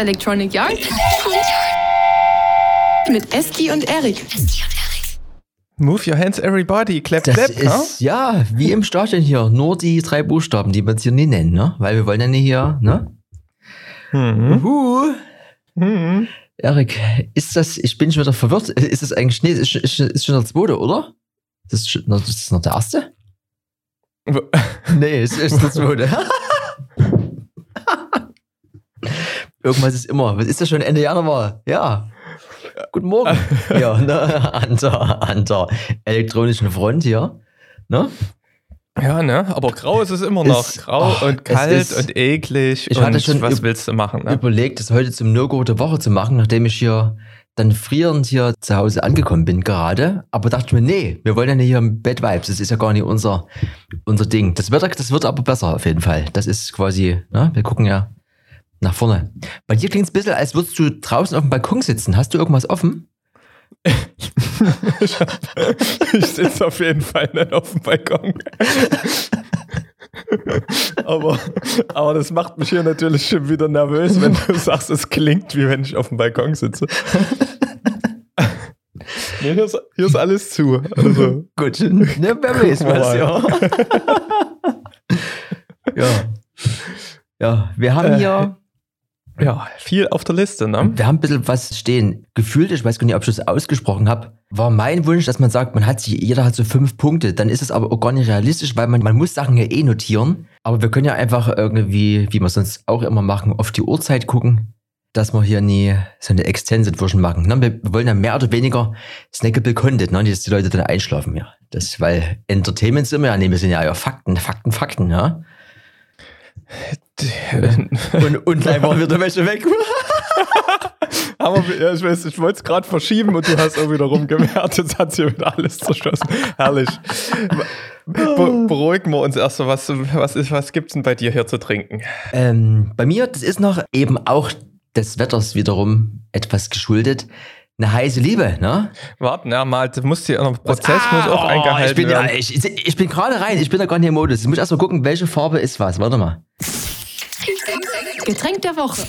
Electronic Yard mit Eski und Erik. Move your hands, everybody. Clap, Das clap. ist, ja, wie im Stadion hier. Nur die drei Buchstaben, die wir jetzt hier nie nennen, ne? Weil wir wollen ja nicht hier, ne? Mhm. Huh. Mhm. Erik, ist das, ich bin schon wieder verwirrt. Ist das eigentlich, nee, ist, ist, ist schon der zweite, oder? Das ist, das ist noch der erste? Nee, es ist der zweite. Irgendwas ist immer. Was ist das schon Ende Januar? Ja. Guten Morgen. Ja, ne, an, der, an der elektronischen Front hier. Ne? Ja, ne? Aber grau ist es immer noch. Ist- grau oh, und kalt ist- und eklig. Ich und hatte schon was willst du machen? Ne? Überlegt, das heute zum No-Go der Woche zu machen, nachdem ich hier dann frierend hier zu Hause angekommen bin gerade. Aber dachte mir, nee, wir wollen ja nicht hier im Bad Vibes. Das ist ja gar nicht unser, unser Ding. Das wird, das wird aber besser auf jeden Fall. Das ist quasi, ne? wir gucken ja nach vorne. Bei dir klingt es ein bisschen, als würdest du draußen auf dem Balkon sitzen. Hast du irgendwas offen? ich sitze auf jeden Fall nicht auf dem Balkon. aber, aber das macht mich hier natürlich schon wieder nervös, wenn du sagst, es klingt wie wenn ich auf dem Balkon sitze. nee, hier ist, hier ist alles zu. Also, Gut, ne, wer weiß was, ja. ja. Ja, wir haben Äh, hier, ja, viel auf der Liste, ne? wir haben ein bisschen was stehen. Gefühlt, ich weiß gar nicht, ob ich das ausgesprochen habe, war mein Wunsch, dass man sagt, man hat sich, jeder hat so fünf Punkte. Dann ist es aber auch gar nicht realistisch, weil man, man muss Sachen ja eh notieren. Aber wir können ja einfach irgendwie, wie wir sonst auch immer machen, auf die Uhrzeit gucken, dass wir hier nie so eine Extended Version machen. Ne? Wir wollen ja mehr oder weniger snackable Content, ne? dass die Leute dann einschlafen. Ja. Das, weil Entertainment sind wir ja, nee, wir sind ja, ja Fakten, Fakten, Fakten, ja. Und, und gleich waren wir der Wäsche weg. Aber ja, ich weiß, ich wollte es gerade verschieben und du hast auch wieder rumgewehrt. Jetzt hat sie wieder alles zerschossen. Herrlich. Be beruhigen wir uns erst mal. Was, was, ist- was gibt's denn bei dir hier zu trinken? Ähm, bei mir, das ist noch eben auch des Wetters wiederum etwas geschuldet. Eine heiße Liebe, ne? Warte, na mal, du musst hier noch Prozess muss auch oh, eingehalten ich bin, werden. ja, ich, ich, ich bin gerade rein, ich bin da gar nicht im Modus. Ich muss erst mal gucken, welche Farbe ist was. Warte mal. Getränk der Woche.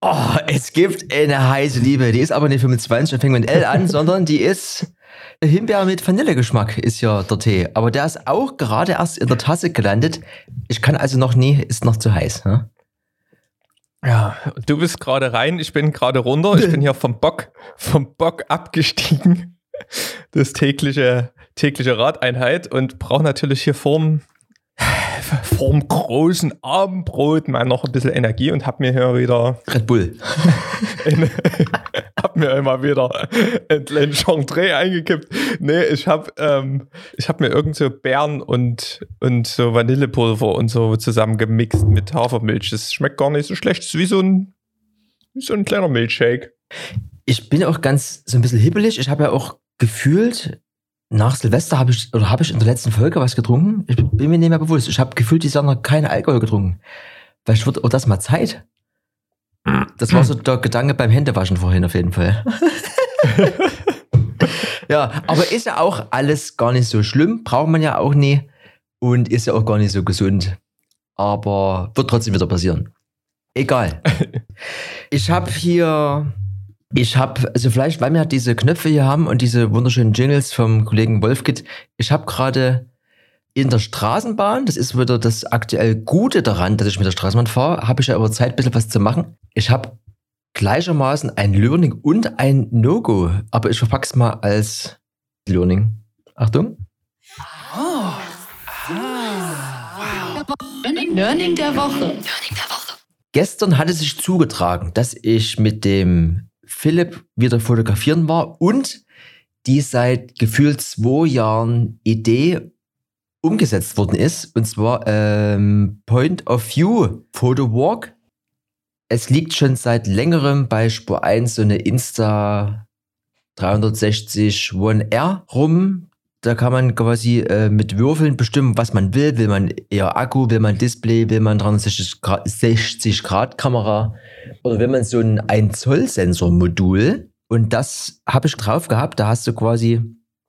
Oh, es gibt eine heiße Liebe. Die ist aber nicht 25 und fängt mit L an, sondern die ist Himbeer mit Vanillegeschmack ist ja der Tee. Aber der ist auch gerade erst in der Tasse gelandet. Ich kann also noch nie, ist noch zu heiß. Ne? Ja, du bist gerade rein, ich bin gerade runter. Ich bin hier vom Bock, vom Bock abgestiegen. Das tägliche, tägliche Radeinheit und brauche natürlich hier vorm, vorm großen Abendbrot mal noch ein bisschen Energie und habe mir hier wieder Red Bull. in, hab mir immer wieder ein Chantre eingekippt. Nee, ich habe ähm, ich hab mir irgend so Beeren und, und so Vanillepulver und so zusammen gemixt mit Hafermilch. Das schmeckt gar nicht so schlecht. Das ist wie so ein, wie so ein kleiner Milchshake. Ich bin auch ganz so ein bisschen hibbelig. Ich habe ja auch gefühlt, nach Silvester habe ich, oder habe ich in der letzten Folge was getrunken? Ich bin mir nicht mehr bewusst. Ich habe gefühlt dieses Jahr noch keinen Alkohol getrunken. Vielleicht wird auch das mal Zeit. Das war so der Gedanke beim Händewaschen vorhin auf jeden Fall. ja, aber ist ja auch alles gar nicht so schlimm. Braucht man ja auch nie. Und ist ja auch gar nicht so gesund. Aber wird trotzdem wieder passieren. Egal. Ich habe hier, ich habe, also vielleicht, weil wir halt diese Knöpfe hier haben und diese wunderschönen Jingles vom Kollegen Wolfkit, ich habe gerade in der Straßenbahn, das ist wieder das aktuell Gute daran, dass ich mit der Straßenbahn fahre, habe ich ja aber Zeit, ein bisschen was zu machen. Ich habe gleichermaßen ein Learning und ein No-Go, aber ich verpacke es mal als Learning. Achtung. Learning der Woche. Gestern hat es sich zugetragen, dass ich mit dem Philipp wieder fotografieren war und die seit gefühlt zwei Jahren Idee umgesetzt worden ist. Und zwar ähm, Point of View Photo Walk. Es liegt schon seit längerem bei Spur 1 so eine Insta 360 One R rum. Da kann man quasi äh, mit Würfeln bestimmen, was man will. Will man eher Akku, will man Display, will man 360 Grad, 60 Grad Kamera oder will man so ein 1 Zoll Sensor Modul. Und das habe ich drauf gehabt. Da hast du quasi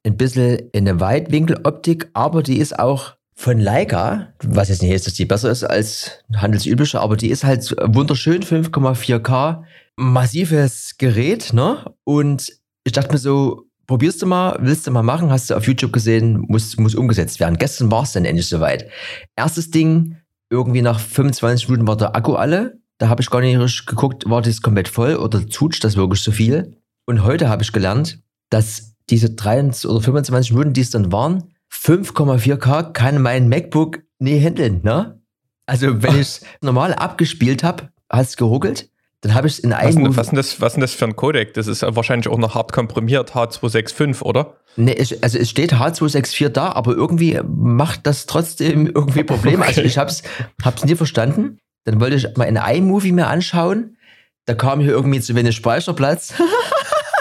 ein bisschen eine Weitwinkeloptik, aber die ist auch von Leica, was jetzt nicht heißt, dass die besser ist als handelsübliche, aber die ist halt wunderschön, 5,4K, massives Gerät, ne? Und ich dachte mir so, probierst du mal, willst du mal machen, hast du auf YouTube gesehen, muss, muss umgesetzt werden. Gestern war es dann endlich soweit. Erstes Ding, irgendwie nach 25 Minuten war der Akku alle. Da habe ich gar nicht richtig geguckt, war das komplett voll oder tut das wirklich so viel? Und heute habe ich gelernt, dass diese 23 oder 25 Minuten, die es dann waren, 5,4K kann mein MacBook nie handeln, ne? Also wenn ich es normal abgespielt habe, hat es geruckelt. Dann habe ich es in einem. Was, was, das, was ist das für ein Codec? Das ist wahrscheinlich auch noch hart komprimiert, H265, oder? Nee, ich, also es steht H264 da, aber irgendwie macht das trotzdem irgendwie Probleme. Also okay. Also ich habe es hab's nie verstanden. Dann wollte ich mal in iMovie mir anschauen. Da kam hier irgendwie zu wenig Speicherplatz.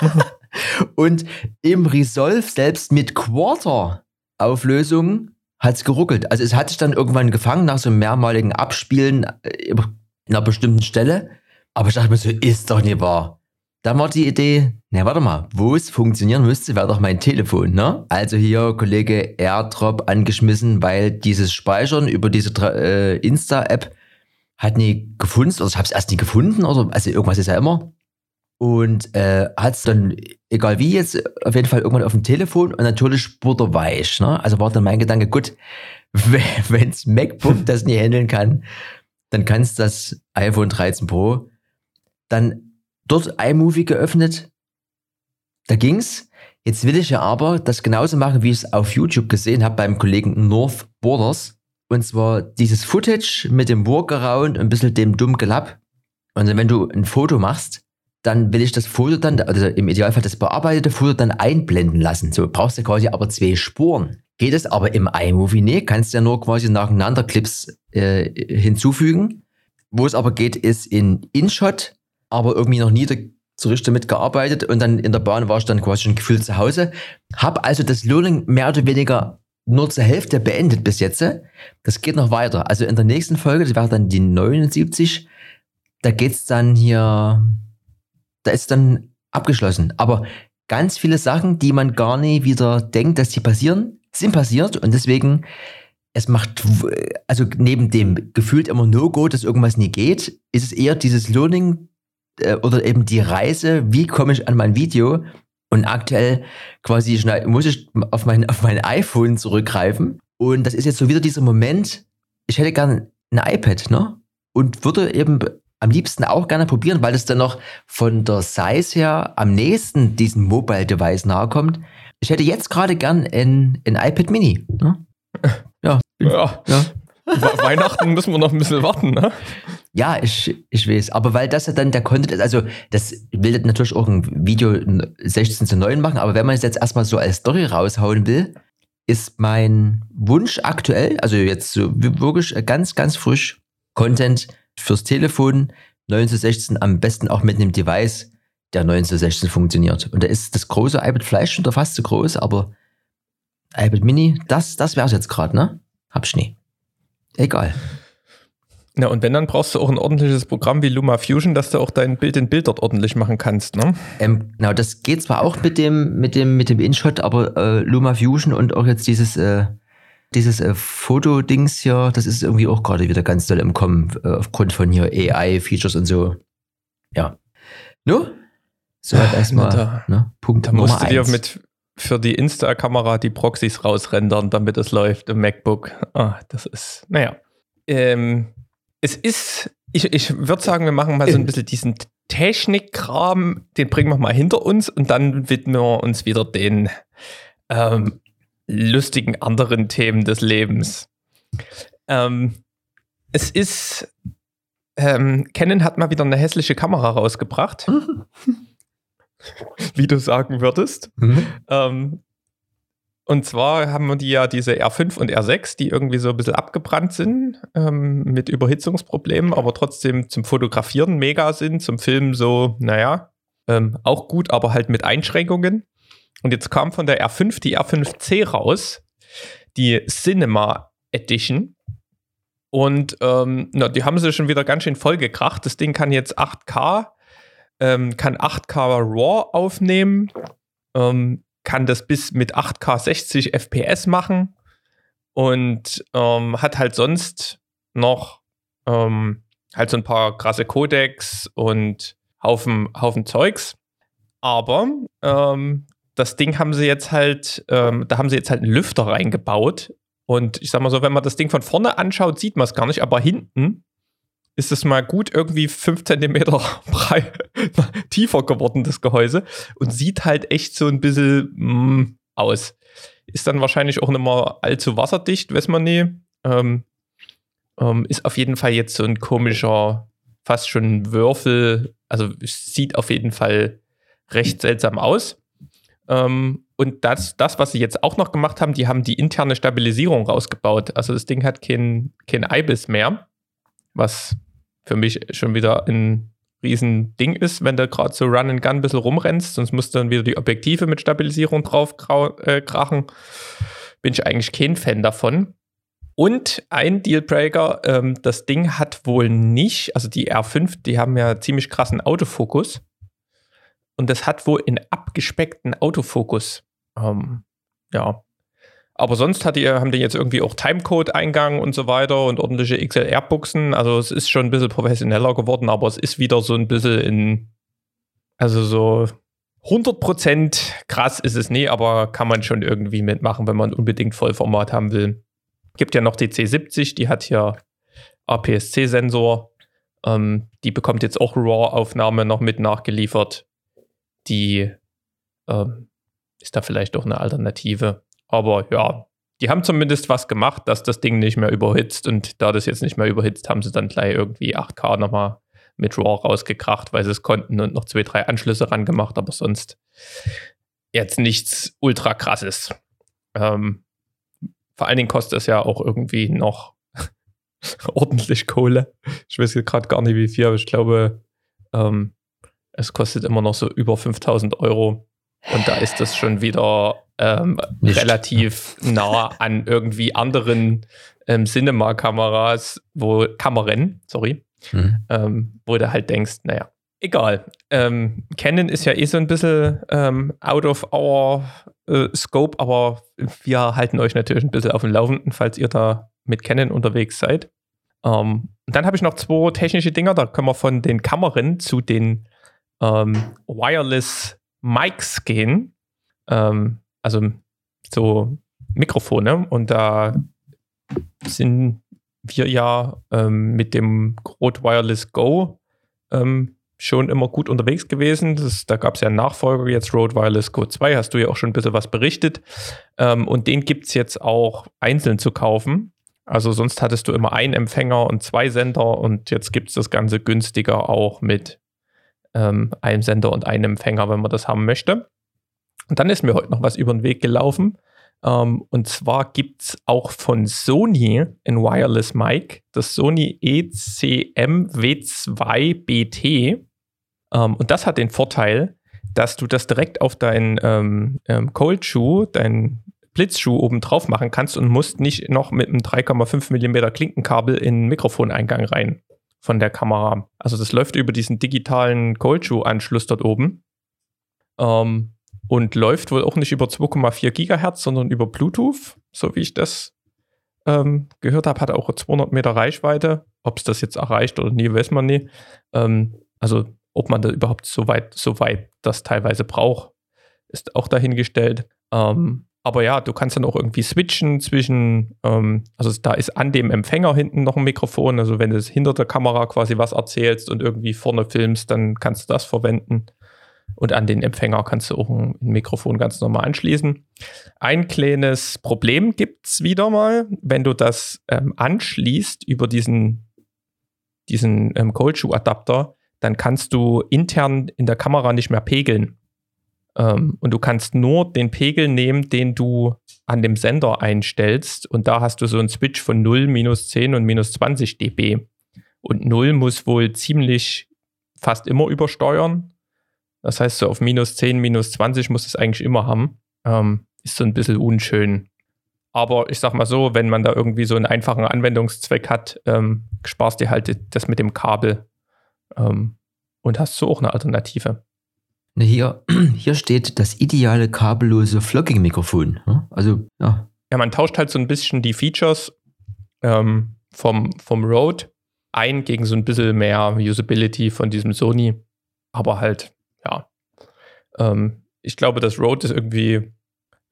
Und im Resolve selbst mit Quarter Auflösung hat es geruckelt. Also es hat sich dann irgendwann gefangen nach so einem mehrmaligen Abspielen äh, in einer bestimmten Stelle. Aber ich dachte mir so, ist doch nicht wahr. Da war die Idee, na warte mal, wo es funktionieren müsste, wäre doch mein Telefon, ne? Also hier Kollege AirDrop angeschmissen, weil dieses Speichern über diese äh, Insta-App hat nie gefunden, oder ich habe es erst nie gefunden, oder also irgendwas ist ja immer und äh, hat es dann, egal wie jetzt, auf jeden Fall irgendwann auf dem Telefon und natürlich butterweich. Ne? Also war dann mein Gedanke, gut, wenns MacBook das nicht handeln kann, dann kann es das iPhone 13 Pro. Dann dort iMovie geöffnet, da ging's. Jetzt will ich ja aber das genauso machen, wie ich es auf YouTube gesehen habe beim Kollegen North Borders. Und zwar dieses Footage mit dem Workaround und ein bisschen dem dummen Gelapp. Und wenn du ein Foto machst, dann will ich das Foto dann, also im Idealfall das bearbeitete Foto dann einblenden lassen. So brauchst du quasi aber zwei Spuren. Geht es aber im iMovie nicht, kannst du ja nur quasi nacheinander Clips äh, hinzufügen. Wo es aber geht, ist in InShot, aber irgendwie noch nie so richtig damit gearbeitet und dann in der Bahn war ich dann quasi schon gefühlt zu Hause. Hab also das Learning mehr oder weniger nur zur Hälfte beendet bis jetzt. Das geht noch weiter. Also in der nächsten Folge, das wäre dann die 79, da geht's dann hier da ist dann abgeschlossen. Aber ganz viele Sachen, die man gar nicht wieder denkt, dass die passieren, sind passiert und deswegen es macht, also neben dem gefühlt immer No-Go, dass irgendwas nie geht, ist es eher dieses Learning äh, oder eben die Reise, wie komme ich an mein Video und aktuell quasi muss ich auf mein, auf mein iPhone zurückgreifen und das ist jetzt so wieder dieser Moment, ich hätte gern ein iPad, ne? Und würde eben am liebsten auch gerne probieren, weil es dann noch von der Size her am nächsten diesem Mobile Device nahe kommt. Ich hätte jetzt gerade gern ein, ein iPad Mini. Ne? Ja. ja. ja. Weihnachten müssen wir noch ein bisschen warten, ne? Ja, ich, ich weiß. Aber weil das ja dann der Content ist, also das will natürlich auch ein Video 16 zu 9 machen, aber wenn man es jetzt erstmal so als Story raushauen will, ist mein Wunsch aktuell, also jetzt so wirklich ganz, ganz frisch Content fürs Telefon 9 zu 16 am besten auch mit einem Device, der 9 zu 16 funktioniert. Und da ist das große iPad Flash schon fast zu groß, aber iPad Mini, das, das wäre es jetzt gerade, ne? Hab ich nie. Egal. Na, und wenn, dann brauchst du auch ein ordentliches Programm wie Luma Fusion, dass du auch dein Bild in Bild dort ordentlich machen kannst, ne? Ähm, genau, das geht zwar auch mit dem, mit dem, mit dem InShot, aber äh, Luma Fusion und auch jetzt dieses äh, dieses äh, Fotodings hier, das ist irgendwie auch gerade wieder ganz doll im Kommen, äh, aufgrund von hier AI-Features und so. Ja. No? So halt erstmal, ne? Punkt da musst du dir mit für die Insta-Kamera die Proxys rausrendern, damit es läuft im MacBook. Ah, das ist, naja. Ähm, es ist, ich, ich würde sagen, wir machen mal so ein bisschen diesen Technikkram, den bringen wir mal hinter uns und dann widmen wir uns wieder den ähm, lustigen anderen Themen des Lebens. Ähm, es ist, ähm, Canon hat mal wieder eine hässliche Kamera rausgebracht. wie du sagen würdest. Mhm. Ähm, und zwar haben wir die ja diese R5 und R6, die irgendwie so ein bisschen abgebrannt sind ähm, mit Überhitzungsproblemen, aber trotzdem zum Fotografieren mega sind, zum Filmen so, naja, ähm, auch gut, aber halt mit Einschränkungen. Und jetzt kam von der R5 die R5C raus, die Cinema Edition. Und ähm, na, die haben sie schon wieder ganz schön vollgekracht. Das Ding kann jetzt 8K, ähm, kann 8K RAW aufnehmen, ähm, kann das bis mit 8K 60 FPS machen. und ähm, hat halt sonst noch ähm, halt so ein paar krasse Codecs und Haufen, Haufen Zeugs. Aber ähm, das Ding haben sie jetzt halt, ähm, da haben sie jetzt halt einen Lüfter reingebaut. Und ich sag mal so, wenn man das Ding von vorne anschaut, sieht man es gar nicht, aber hinten ist es mal gut irgendwie fünf Zentimeter breit, tiefer geworden, das Gehäuse. Und sieht halt echt so ein bisschen mm, aus. Ist dann wahrscheinlich auch nicht mehr allzu wasserdicht, weiß man nie. Ähm, ähm, ist auf jeden Fall jetzt so ein komischer, fast schon Würfel. Also sieht auf jeden Fall recht seltsam aus. Ähm, und das, das, was sie jetzt auch noch gemacht haben, die haben die interne Stabilisierung rausgebaut. Also das Ding hat kein, kein IBIS mehr, was für mich schon wieder ein riesen Ding ist, wenn du gerade so Run and Gun ein bisschen rumrennst, sonst musst du dann wieder die Objektive mit Stabilisierung drauf äh, krachen. Bin ich eigentlich kein Fan davon. Und ein Dealbreaker, ähm, das Ding hat wohl nicht, also die R5, die haben ja ziemlich krassen Autofokus. Und das hat wohl einen abgespeckten Autofokus. Ähm, ja. Aber sonst hat die, haben die jetzt irgendwie auch Timecode-Eingang und so weiter und ordentliche XLR-Buchsen. Also es ist schon ein bisschen professioneller geworden, aber es ist wieder so ein bisschen in, also so 100% krass ist es nie, aber kann man schon irgendwie mitmachen, wenn man unbedingt Vollformat haben will. Gibt ja noch die C70, die hat hier APS-C-Sensor. Ähm, die bekommt jetzt auch RAW-Aufnahme noch mit nachgeliefert. Die ähm, ist da vielleicht auch eine Alternative. Aber ja, die haben zumindest was gemacht, dass das Ding nicht mehr überhitzt. Und da das jetzt nicht mehr überhitzt, haben sie dann gleich irgendwie 8K nochmal mit RAW rausgekracht, weil sie es konnten und noch zwei, drei Anschlüsse ran gemacht, aber sonst jetzt nichts ultra krasses. Ähm, vor allen Dingen kostet es ja auch irgendwie noch ordentlich Kohle. Ich weiß gerade gar nicht wie viel, aber ich glaube, ähm, es kostet immer noch so über 5000 Euro. Und da ist das schon wieder ähm, relativ nah an irgendwie anderen ähm, Cinema-Kameras, wo Kameran, sorry, mhm. ähm, wo du halt denkst, naja, egal. Ähm, Canon ist ja eh so ein bisschen ähm, out of our äh, Scope, aber wir halten euch natürlich ein bisschen auf dem Laufenden, falls ihr da mit Canon unterwegs seid. Ähm, dann habe ich noch zwei technische Dinger, da können wir von den Kameran zu den ähm, Wireless Mics gehen. Ähm, also so Mikrofone. Und da sind wir ja ähm, mit dem Rode Wireless Go ähm, schon immer gut unterwegs gewesen. Das, da gab es ja einen Nachfolger, jetzt Rode Wireless Go 2, hast du ja auch schon ein bisschen was berichtet. Ähm, und den gibt es jetzt auch einzeln zu kaufen. Also sonst hattest du immer einen Empfänger und zwei Sender und jetzt gibt es das Ganze günstiger auch mit ähm, einem Sender und einem Empfänger, wenn man das haben möchte. Und dann ist mir heute noch was über den Weg gelaufen. Um, und zwar gibt es auch von Sony ein Wireless Mic, das Sony ECM W2BT. Ähm, und das hat den Vorteil, dass du das direkt auf deinen ähm, ähm, Cold Shoe, deinen Blitzschuh oben drauf machen kannst und musst nicht noch mit einem 3,5 mm Klinkenkabel in den Mikrofoneingang rein von der Kamera. Also das läuft über diesen digitalen Cold Shoe Anschluss dort oben. Ähm, und läuft wohl auch nicht über 2,4 Gigahertz, sondern über Bluetooth, so wie ich das ähm, gehört habe, hat auch 200 Meter Reichweite. Ob es das jetzt erreicht oder nie, weiß man nie. Ähm, also ob man da überhaupt so weit, so weit das teilweise braucht, ist auch dahingestellt. Ähm, aber ja, du kannst dann auch irgendwie switchen zwischen, ähm, also da ist an dem Empfänger hinten noch ein Mikrofon. Also wenn du hinter der Kamera quasi was erzählst und irgendwie vorne filmst, dann kannst du das verwenden. Und an den Empfänger kannst du auch ein Mikrofon ganz normal anschließen. Ein kleines Problem gibt es wieder mal, wenn du das ähm, anschließt über diesen, diesen ähm, Cold Shoe Adapter, dann kannst du intern in der Kamera nicht mehr pegeln. Ähm, und du kannst nur den Pegel nehmen, den du an dem Sender einstellst. Und da hast du so einen Switch von 0, minus 10 und minus 20 dB. Und 0 muss wohl ziemlich fast immer übersteuern. Das heißt, so auf minus 10, minus 20 muss es eigentlich immer haben. Ähm, ist so ein bisschen unschön. Aber ich sag mal so, wenn man da irgendwie so einen einfachen Anwendungszweck hat, ähm, sparst dir halt das mit dem Kabel ähm, und hast so auch eine Alternative. Hier, hier steht das ideale kabellose Vlogging-Mikrofon. Also, ja, ja, man tauscht halt so ein bisschen die Features ähm, vom, vom Rode ein gegen so ein bisschen mehr Usability von diesem Sony. Aber halt, ja. Ähm, ich glaube, das Rode ist irgendwie,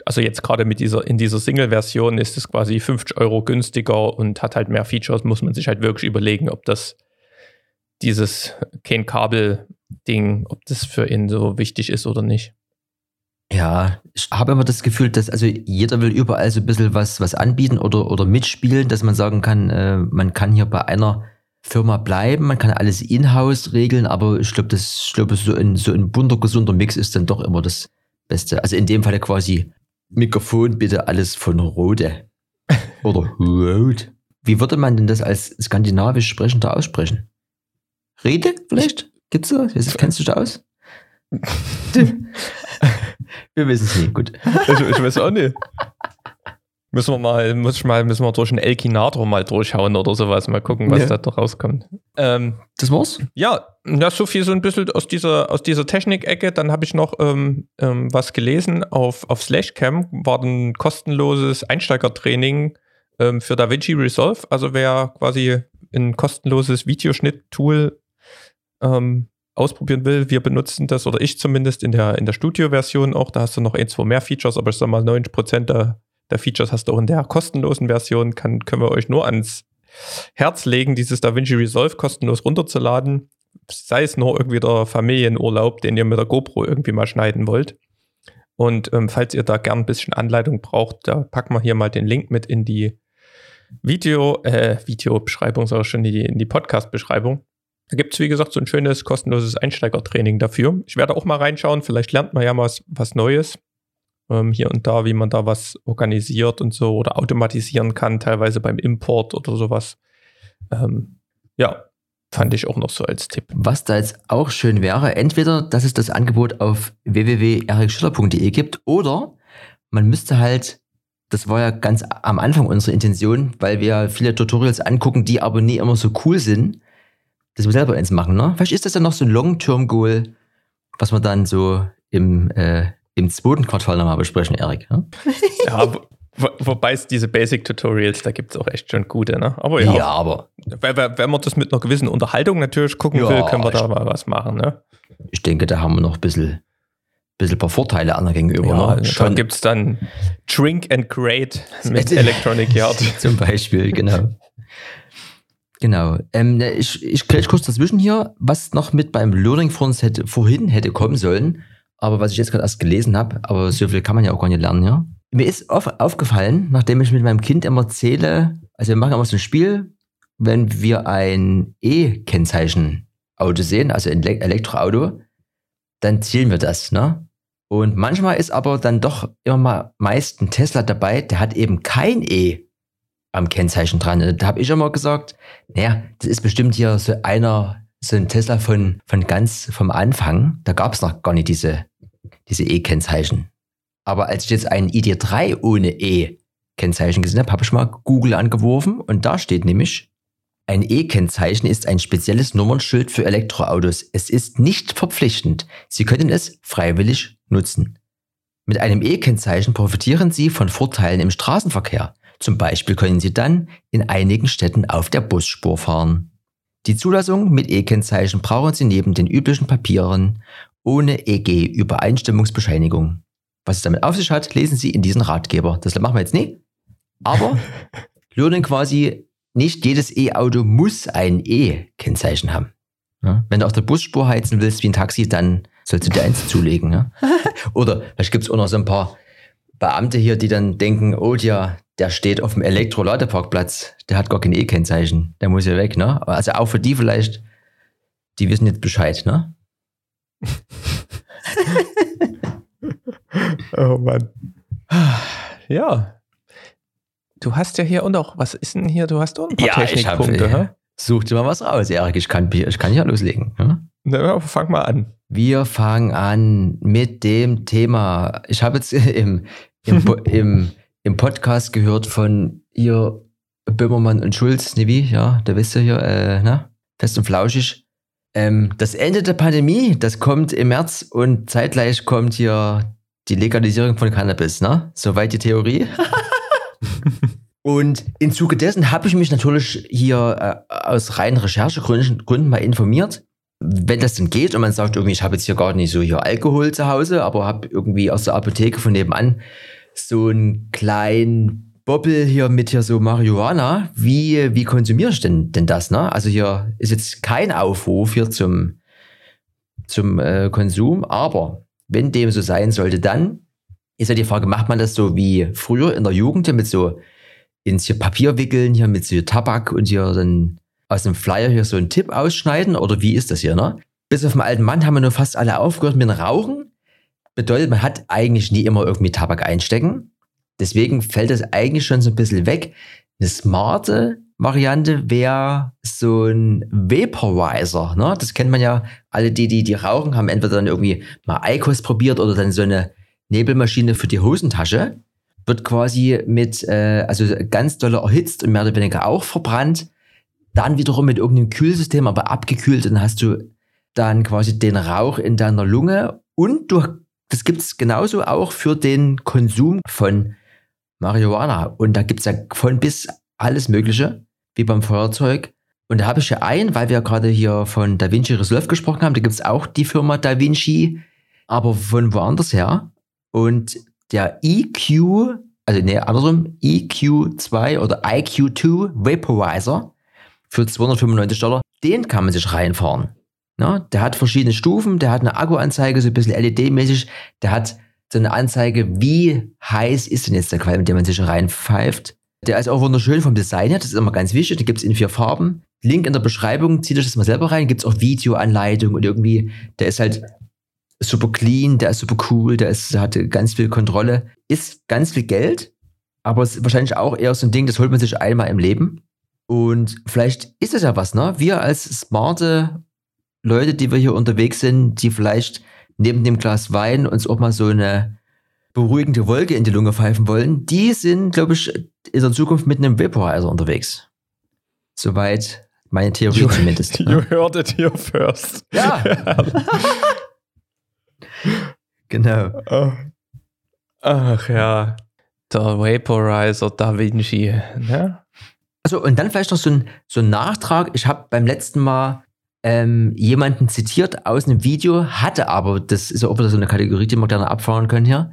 also jetzt gerade mit dieser, in dieser Single-Version ist es quasi 50 Euro günstiger und hat halt mehr Features, muss man sich halt wirklich überlegen, ob das dieses kein Kabel-Ding, ob das für ihn so wichtig ist oder nicht. Ja, ich habe immer das Gefühl, dass also jeder will überall so ein bisschen was, was anbieten oder, oder mitspielen, dass man sagen kann, äh, man kann hier bei einer Firma bleiben, man kann alles in-house regeln, aber ich glaube, das, ich glaube, so ein, so ein bunter, gesunder Mix ist dann doch immer das Beste. Also in dem Fall quasi Mikrofon bitte alles von Rode. Oder Rode. Wie würde man denn das als skandinavisch Sprechender aussprechen? Rede vielleicht? Gibt's so? Kennst du dich da aus? Wir wissen es nicht. Gut. Ich, ich weiß auch nicht. Müssen wir mal, muss ich mal, müssen wir durch einen Elkinator mal durchhauen oder sowas, mal gucken, was ja. da doch rauskommt. Ähm, das war's? Ja, ja, so viel so ein bisschen aus dieser, aus dieser Technik-Ecke. Dann habe ich noch ähm, ähm, was gelesen auf, auf Slashcam, war ein kostenloses Einsteigertraining ähm, für DaVinci Resolve. Also wer quasi ein kostenloses Videoschnitt-Tool ähm, ausprobieren will, wir benutzen das, oder ich zumindest in der, in der Studio-Version auch, da hast du noch ein, zwei mehr Features, aber ich sag mal, 90% der, der Features hast du auch in der kostenlosen Version, kann, können wir euch nur ans Herz legen, dieses DaVinci Resolve kostenlos runterzuladen, sei es nur irgendwie der Familienurlaub, den ihr mit der GoPro irgendwie mal schneiden wollt. Und ähm, falls ihr da gern ein bisschen Anleitung braucht, da packen wir hier mal den Link mit in die Video, äh, Videobeschreibung, ich schon, in die, in die Podcast-Beschreibung. Da gibt es, wie gesagt, so ein schönes kostenloses Einsteigertraining dafür. Ich werde auch mal reinschauen, vielleicht lernt man ja mal was, was Neues. Ähm, hier und da, wie man da was organisiert und so oder automatisieren kann, teilweise beim Import oder sowas. Ähm, ja, fand ich auch noch so als Tipp. Was da jetzt auch schön wäre, entweder, dass es das Angebot auf www.erikschiller.de gibt oder man müsste halt, das war ja ganz am Anfang unsere Intention, weil wir viele Tutorials angucken, die aber nie immer so cool sind, dass wir selber eins machen, ne? Vielleicht ist das ja noch so ein Long-Term-Goal, was wir dann so im, äh, im zweiten Quartal nochmal besprechen, Erik. Ja, ja wo, wo, wobei es diese Basic-Tutorials, da gibt es auch echt schon gute, ne? Aber ja, ja aber. Wenn, wenn man das mit einer gewissen Unterhaltung natürlich gucken ja, will, können wir da mal was machen, ne? Ich denke, da haben wir noch ein bisschen, bisschen ein paar Vorteile anderen gegenüber. Ja, ne? Schon gibt es dann Drink and Create mit Electronic Yard. Zum Beispiel, genau. Genau. Ähm, ne, ich, ich gleich kurz dazwischen hier, was noch mit beim Learning von uns hätte, vorhin hätte kommen sollen, aber was ich jetzt gerade erst gelesen habe, aber so viel kann man ja auch gar nicht lernen, ja. Mir ist auf, aufgefallen, nachdem ich mit meinem Kind immer zähle, also wir machen immer so ein Spiel, wenn wir ein E-Kennzeichen-Auto sehen, also ein Elektroauto, dann zählen wir das, ne? Und manchmal ist aber dann doch immer mal meist ein Tesla dabei, der hat eben kein E am Kennzeichen dran. Da habe ich immer gesagt, naja, das ist bestimmt hier so einer, so ein Tesla von, von ganz vom Anfang. Da gab es noch gar nicht diese, diese E-Kennzeichen. Aber als ich jetzt einen ID3 ohne E-Kennzeichen gesehen habe, habe ich mal Google angeworfen und da steht nämlich, ein E-Kennzeichen ist ein spezielles Nummernschild für Elektroautos. Es ist nicht verpflichtend. Sie können es freiwillig nutzen. Mit einem E-Kennzeichen profitieren Sie von Vorteilen im Straßenverkehr. Zum Beispiel können Sie dann in einigen Städten auf der Busspur fahren. Die Zulassung mit E-Kennzeichen brauchen Sie neben den üblichen Papieren ohne EG-Übereinstimmungsbescheinigung. Was es damit auf sich hat, lesen Sie in diesen Ratgeber. Das machen wir jetzt nicht. Aber lernen quasi, nicht jedes E-Auto muss ein E-Kennzeichen haben. Ja? Wenn du auf der Busspur heizen willst wie ein Taxi, dann sollst du dir eins zulegen. Ja? Oder vielleicht gibt es auch noch so ein paar Beamte hier, die dann denken, oh ja, der steht auf dem Elektroladeparkplatz, der hat gar kein E-Kennzeichen, der muss ja weg, ne? Also auch für die vielleicht, die wissen jetzt Bescheid, ne? oh Mann. Ja. Du hast ja hier und auch, was ist denn hier? Du hast auch ein paar ja, Technikpunkte, ich hab, Such dir mal was raus, Erik. Ich kann, ich kann ja loslegen. Ja? Na, fang mal an. Wir fangen an mit dem Thema. Ich habe jetzt im, im, im, im Podcast gehört von ihr Böhmermann und Schulz, ne wie, ja, da wisst ihr hier, äh, ne? Fest und flauschig. Ähm, das Ende der Pandemie, das kommt im März und zeitgleich kommt hier die Legalisierung von Cannabis, ne? Soweit die Theorie. Und im Zuge dessen habe ich mich natürlich hier äh, aus reinen Recherchegründen Gründen mal informiert, wenn das denn geht und man sagt irgendwie, ich habe jetzt hier gar nicht so hier Alkohol zu Hause, aber habe irgendwie aus der Apotheke von nebenan so einen kleinen Bobbel hier mit hier so Marihuana. Wie, wie konsumiere ich denn, denn das? Ne? Also hier ist jetzt kein Aufruf hier zum, zum äh, Konsum, aber wenn dem so sein sollte, dann ist ja die Frage, macht man das so wie früher in der Jugend mit so ins hier Papier wickeln, hier mit so Tabak und hier dann aus dem Flyer hier so einen Tipp ausschneiden oder wie ist das hier, ne? Bis auf den alten Mann haben wir nur fast alle aufgehört mit dem Rauchen. Bedeutet, man hat eigentlich nie immer irgendwie Tabak einstecken. Deswegen fällt das eigentlich schon so ein bisschen weg. Eine smarte Variante wäre so ein Vaporizer. Ne? Das kennt man ja. Alle, die, die, die rauchen, haben entweder dann irgendwie mal Eikos probiert oder dann so eine Nebelmaschine für die Hosentasche. Wird quasi mit, äh, also ganz doll erhitzt und mehr oder weniger auch verbrannt dann wiederum mit irgendeinem Kühlsystem, aber abgekühlt, dann hast du dann quasi den Rauch in deiner Lunge und du, das gibt es genauso auch für den Konsum von Marihuana. Und da gibt es ja von bis alles Mögliche, wie beim Feuerzeug. Und da habe ich ja ein, weil wir gerade hier von Da Vinci Resolve gesprochen haben, da gibt es auch die Firma Da Vinci, aber von woanders her. Und der EQ, also nee, andersrum, EQ2 oder IQ2 Vaporizer, für 295 Dollar, den kann man sich reinfahren. Ja, der hat verschiedene Stufen, der hat eine Akkuanzeige, so ein bisschen LED-mäßig, der hat so eine Anzeige, wie heiß ist denn jetzt der Qualm, mit dem man sich reinpfeift. Der ist auch wunderschön vom Design her, das ist immer ganz wichtig, den gibt es in vier Farben. Link in der Beschreibung, zieht euch das mal selber rein, gibt es auch Videoanleitung und irgendwie, der ist halt super clean, der ist super cool, der, ist, der hat ganz viel Kontrolle, ist ganz viel Geld, aber ist wahrscheinlich auch eher so ein Ding, das holt man sich einmal im Leben. Und vielleicht ist es ja was, ne? Wir als smarte Leute, die wir hier unterwegs sind, die vielleicht neben dem Glas Wein uns auch mal so eine beruhigende Wolke in die Lunge pfeifen wollen, die sind, glaube ich, in der Zukunft mit einem Vaporizer unterwegs. Soweit meine Theorie you, zumindest. You ne? heard it here first. Ja. genau. Oh. Ach ja, der Vaporizer Da Vinci. Ne? Also und dann vielleicht noch so ein, so ein Nachtrag. Ich habe beim letzten Mal ähm, jemanden zitiert aus einem Video, hatte aber, das ist ja auch wieder so eine Kategorie, die wir gerne abfahren können hier,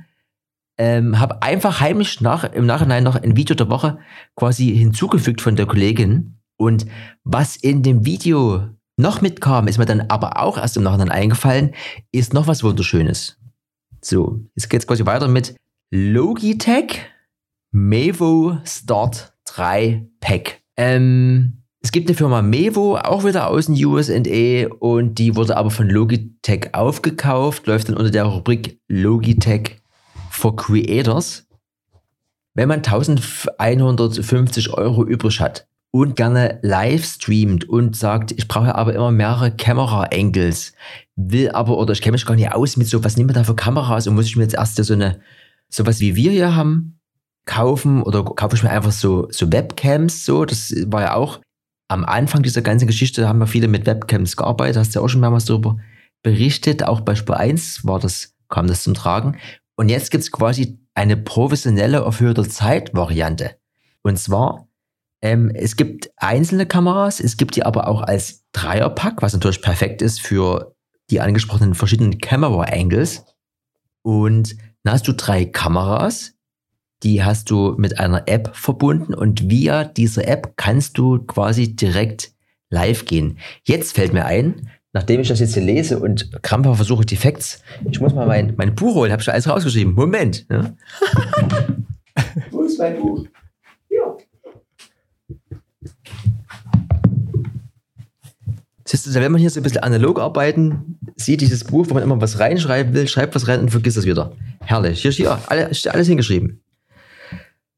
ähm, habe einfach heimlich nach, im Nachhinein noch ein Video der Woche quasi hinzugefügt von der Kollegin. Und was in dem Video noch mitkam, ist mir dann aber auch erst im Nachhinein eingefallen, ist noch was Wunderschönes. So, jetzt geht's quasi weiter mit Logitech Mevo Start 3 Pack. Ähm, es gibt eine Firma Mevo, auch wieder aus den USA und die wurde aber von Logitech aufgekauft, läuft dann unter der Rubrik Logitech for Creators. Wenn man 1150 Euro übrig hat und gerne live streamt und sagt, ich brauche aber immer mehrere Kamera-Angles, will aber, oder ich kenne mich gar nicht aus mit so, was nimmt man da für Kameras und muss ich mir jetzt erst so eine, sowas wie wir hier haben, kaufen oder kaufe ich mir einfach so, so Webcams so. Das war ja auch am Anfang dieser ganzen Geschichte, haben wir viele mit Webcams gearbeitet, hast du ja auch schon mehrmals darüber berichtet. Auch bei Spur 1 war das, kam das zum Tragen. Und jetzt gibt es quasi eine professionelle auf höherer Zeit-Variante. Und zwar, ähm, es gibt einzelne Kameras, es gibt die aber auch als Dreierpack, was natürlich perfekt ist für die angesprochenen verschiedenen Camera-Angles. Und dann hast du drei Kameras, die hast du mit einer App verbunden und via diese App kannst du quasi direkt live gehen. Jetzt fällt mir ein, nachdem ich das jetzt hier lese und krampfhaft versuche, die Facts, ich muss mal mein, mein Buch holen, habe schon alles rausgeschrieben. Moment. Ne? Wo ist mein Buch? Ja. Siehst du, wenn man hier so ein bisschen analog arbeiten, sieht dieses Buch, wo man immer was reinschreiben will, schreibt was rein und vergisst es wieder. Herrlich. Hier hier alles, alles hingeschrieben.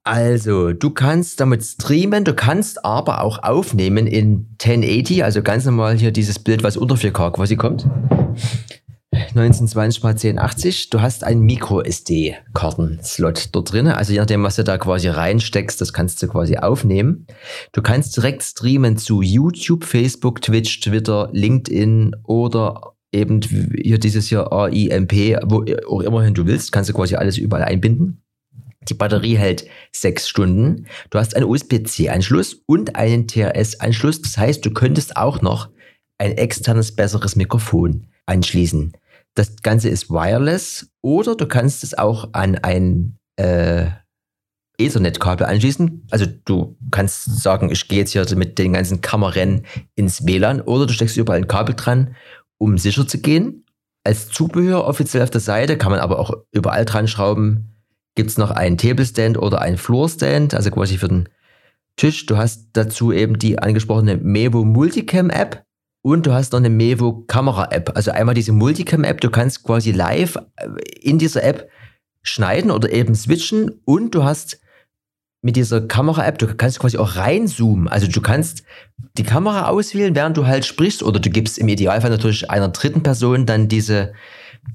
Also, du kannst damit streamen, du kannst aber auch aufnehmen in 1080, also ganz normal hier dieses Bild, was unter 4K quasi kommt. 1920 x 1080. Du hast einen Micro-SD-Karten-Slot dort drin. Also je nachdem, was du da quasi reinsteckst, das kannst du quasi aufnehmen. Du kannst direkt streamen zu YouTube, Facebook, Twitch, Twitter, LinkedIn oder eben hier dieses hier AIMP, wo auch immerhin du willst, kannst du quasi alles überall einbinden. Die Batterie hält sechs Stunden. Du hast einen USB-C-Anschluss und einen TRS-Anschluss. Das heißt, du könntest auch noch ein externes, besseres Mikrofon anschließen. Das Ganze ist wireless oder du kannst es auch an ein äh, Ethernet-Kabel anschließen. Also du kannst sagen, ich gehe jetzt hier mit den ganzen Kameran ins WLAN oder du steckst überall ein Kabel dran, um sicher zu gehen. Als Zubehör offiziell auf der Seite kann man aber auch überall dran schrauben. Gibt es noch einen Table-Stand oder einen Floor-Stand, also quasi für den Tisch. Du hast dazu eben die angesprochene Mevo Multicam App und du hast noch eine Mevo Kamera App. Also einmal diese Multicam App, du kannst quasi live in dieser App schneiden oder eben switchen und du hast mit dieser Kamera-App, du kannst quasi auch reinzoomen. Also du kannst die Kamera auswählen, während du halt sprichst, oder du gibst im Idealfall natürlich einer dritten Person dann diese,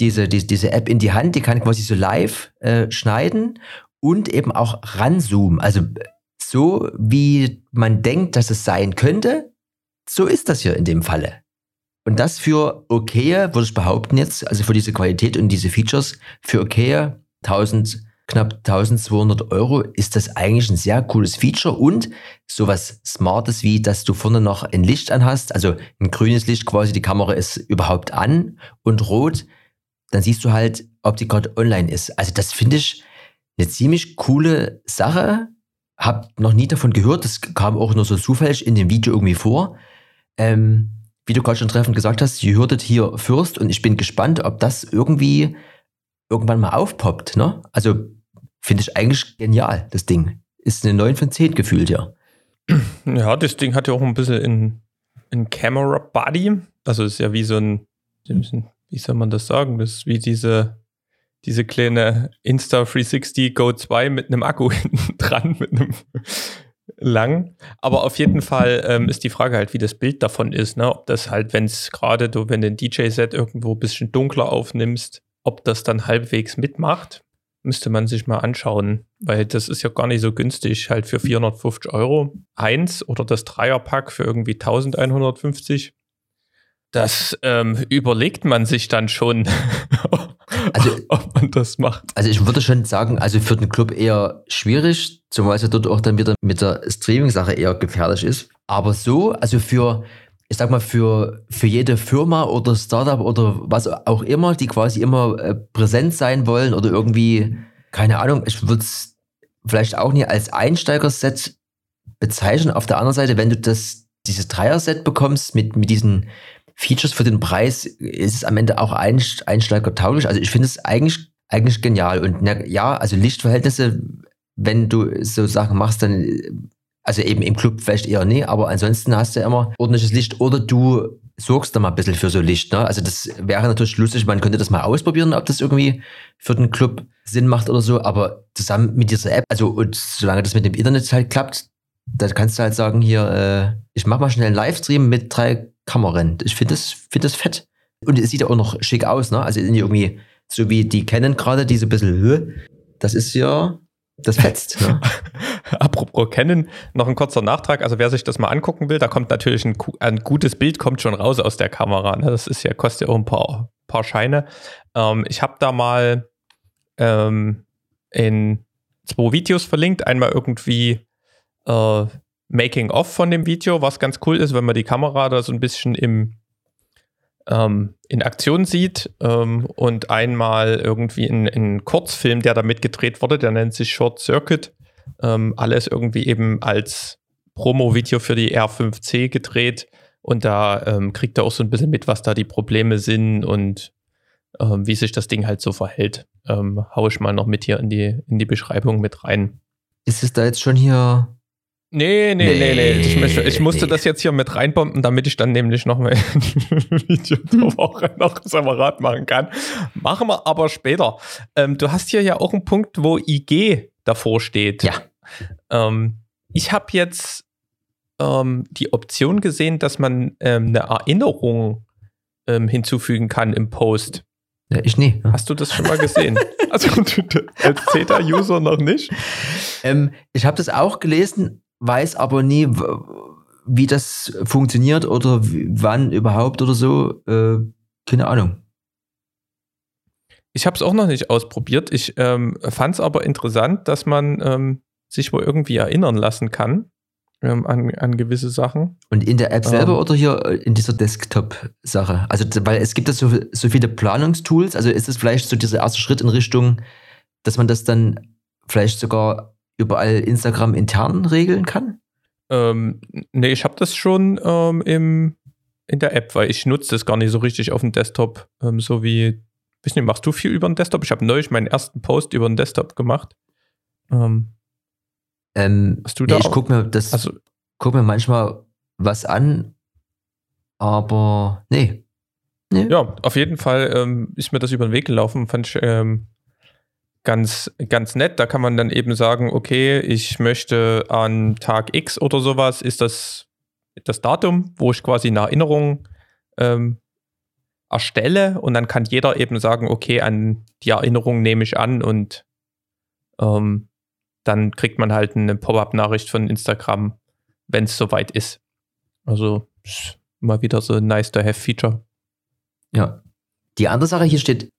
diese, diese, diese App in die Hand, die kann quasi so live äh, schneiden und eben auch ranzoomen. Also so wie man denkt, dass es sein könnte, so ist das hier in dem Falle. Und das für okay, würde ich behaupten jetzt, also für diese Qualität und diese Features, für okay 1000 knapp 1200 Euro ist das eigentlich ein sehr cooles Feature und sowas Smartes wie, dass du vorne noch ein Licht anhast, also ein grünes Licht quasi, die Kamera ist überhaupt an und rot, dann siehst du halt, ob die gerade online ist. Also das finde ich eine ziemlich coole Sache. Hab noch nie davon gehört, das kam auch nur so zufällig in dem Video irgendwie vor. Ähm, wie du gerade schon treffend gesagt hast, heard it hier first und ich bin gespannt, ob das irgendwie irgendwann mal aufpoppt. Ne? Also finde ich eigentlich genial, das Ding. Ist eine 9 von 10 gefühlt, ja. Ja, das Ding hat ja auch ein bisschen in, in Camera Body. Also ist ja wie so ein, wie soll man das sagen? Das ist wie diese, diese kleine Insta 360 Go 2 mit einem Akku hinten dran, mit einem lang. Aber auf jeden Fall ähm, ist die Frage halt, wie das Bild davon ist. Ne? Ob das halt, wenn es gerade, du, wenn du ein DJ-Set irgendwo ein bisschen dunkler aufnimmst, ob das dann halbwegs mitmacht müsste man sich mal anschauen, weil das ist ja gar nicht so günstig, halt für 450 Euro. Eins oder das Dreierpack für irgendwie 1150. Das ähm, überlegt man sich dann schon, also, ob man das macht. Also ich würde schon sagen, also für den Club eher schwierig, zumal es ja dort auch dann wieder mit der Streaming-Sache eher gefährlich ist. Aber so, also für ich sag mal, für, für jede Firma oder Startup oder was auch immer, die quasi immer äh, präsent sein wollen oder irgendwie, keine Ahnung, ich würde es vielleicht auch nie als Einsteigerset bezeichnen. Auf der anderen Seite, wenn du das, dieses Dreier-Set bekommst mit, mit diesen Features für den Preis, ist es am Ende auch einsteigertauglich. Also ich finde es eigentlich, eigentlich genial. Und ja, also Lichtverhältnisse, wenn du so Sachen machst, dann also eben im Club vielleicht eher nie, aber ansonsten hast du ja immer ordentliches Licht oder du sorgst da mal ein bisschen für so Licht. Ne? Also das wäre natürlich lustig, man könnte das mal ausprobieren, ob das irgendwie für den Club Sinn macht oder so, aber zusammen mit dieser App, also und solange das mit dem Internet halt klappt, da kannst du halt sagen, hier, äh, ich mach mal schnell einen Livestream mit drei Kameran. Ich finde das, find das fett. Und es sieht auch noch schick aus, ne? Also irgendwie, so wie die kennen gerade, die so ein bisschen, das ist ja das fetzt. Ne? Apropos Canon, noch ein kurzer Nachtrag. Also wer sich das mal angucken will, da kommt natürlich ein, ein gutes Bild, kommt schon raus aus der Kamera. Ne? Das ist ja, kostet ja auch ein paar, paar Scheine. Ähm, ich habe da mal ähm, in zwei Videos verlinkt. Einmal irgendwie äh, Making of von dem Video, was ganz cool ist, wenn man die Kamera da so ein bisschen im ähm, in Aktion sieht ähm, und einmal irgendwie in, in Kurzfilm, der da mitgedreht wurde, der nennt sich Short Circuit. Ähm, alles irgendwie eben als Promo-Video für die R5C gedreht und da ähm, kriegt er auch so ein bisschen mit, was da die Probleme sind und ähm, wie sich das Ding halt so verhält. Ähm, hau ich mal noch mit hier in die, in die Beschreibung mit rein. Ist es da jetzt schon hier Nee, nee, nee, nee. Ich, ich musste nee. das jetzt hier mit reinbomben, damit ich dann nämlich noch mal ein Video der Woche noch separat machen kann. Machen wir aber später. Ähm, du hast hier ja auch einen Punkt, wo IG davor steht. Ja. Ähm, ich habe jetzt ähm, die Option gesehen, dass man ähm, eine Erinnerung ähm, hinzufügen kann im Post. Ja, ich nie. Hast du das schon mal gesehen? also als Theta-User noch nicht? Ähm, ich habe das auch gelesen, weiß aber nie, wie das funktioniert oder wann überhaupt oder so. Äh, keine Ahnung. Ich habe es auch noch nicht ausprobiert. Ich ähm, fand es aber interessant, dass man ähm, sich wohl irgendwie erinnern lassen kann ähm, an, an gewisse Sachen. Und in der App selber Ähm. oder hier äh, in dieser Desktop-Sache? Also, weil es gibt ja so, so viele Planungstools, also ist es vielleicht so dieser erste Schritt in Richtung, dass man das dann vielleicht sogar überall Instagram intern regeln kann? Ähm, nee, ich habe das schon ähm, im, in der App, weil ich nutze das gar nicht so richtig auf dem Desktop, ähm, so wie, weiß nicht, machst du viel über den Desktop? Ich habe neulich meinen ersten Post über den Desktop gemacht. Ähm, Ähm, Hast du nee, da ich auch- gucke mir das, also, guck mir manchmal was an, aber nee. nee. ja, auf jeden Fall ähm, ist mir das über den Weg gelaufen, fand ich ähm, ganz, ganz nett. Da kann man dann eben sagen, okay, ich möchte an Tag X oder sowas, ist das das Datum, wo ich quasi eine Erinnerung ähm, erstelle und dann kann jeder eben sagen, okay, an die Erinnerung nehme ich an und ähm, dann kriegt man halt eine Pop-up-Nachricht von Instagram, wenn es soweit ist. Also mal wieder so ein nice-to-have-Feature. Ja. Die andere Sache hier steht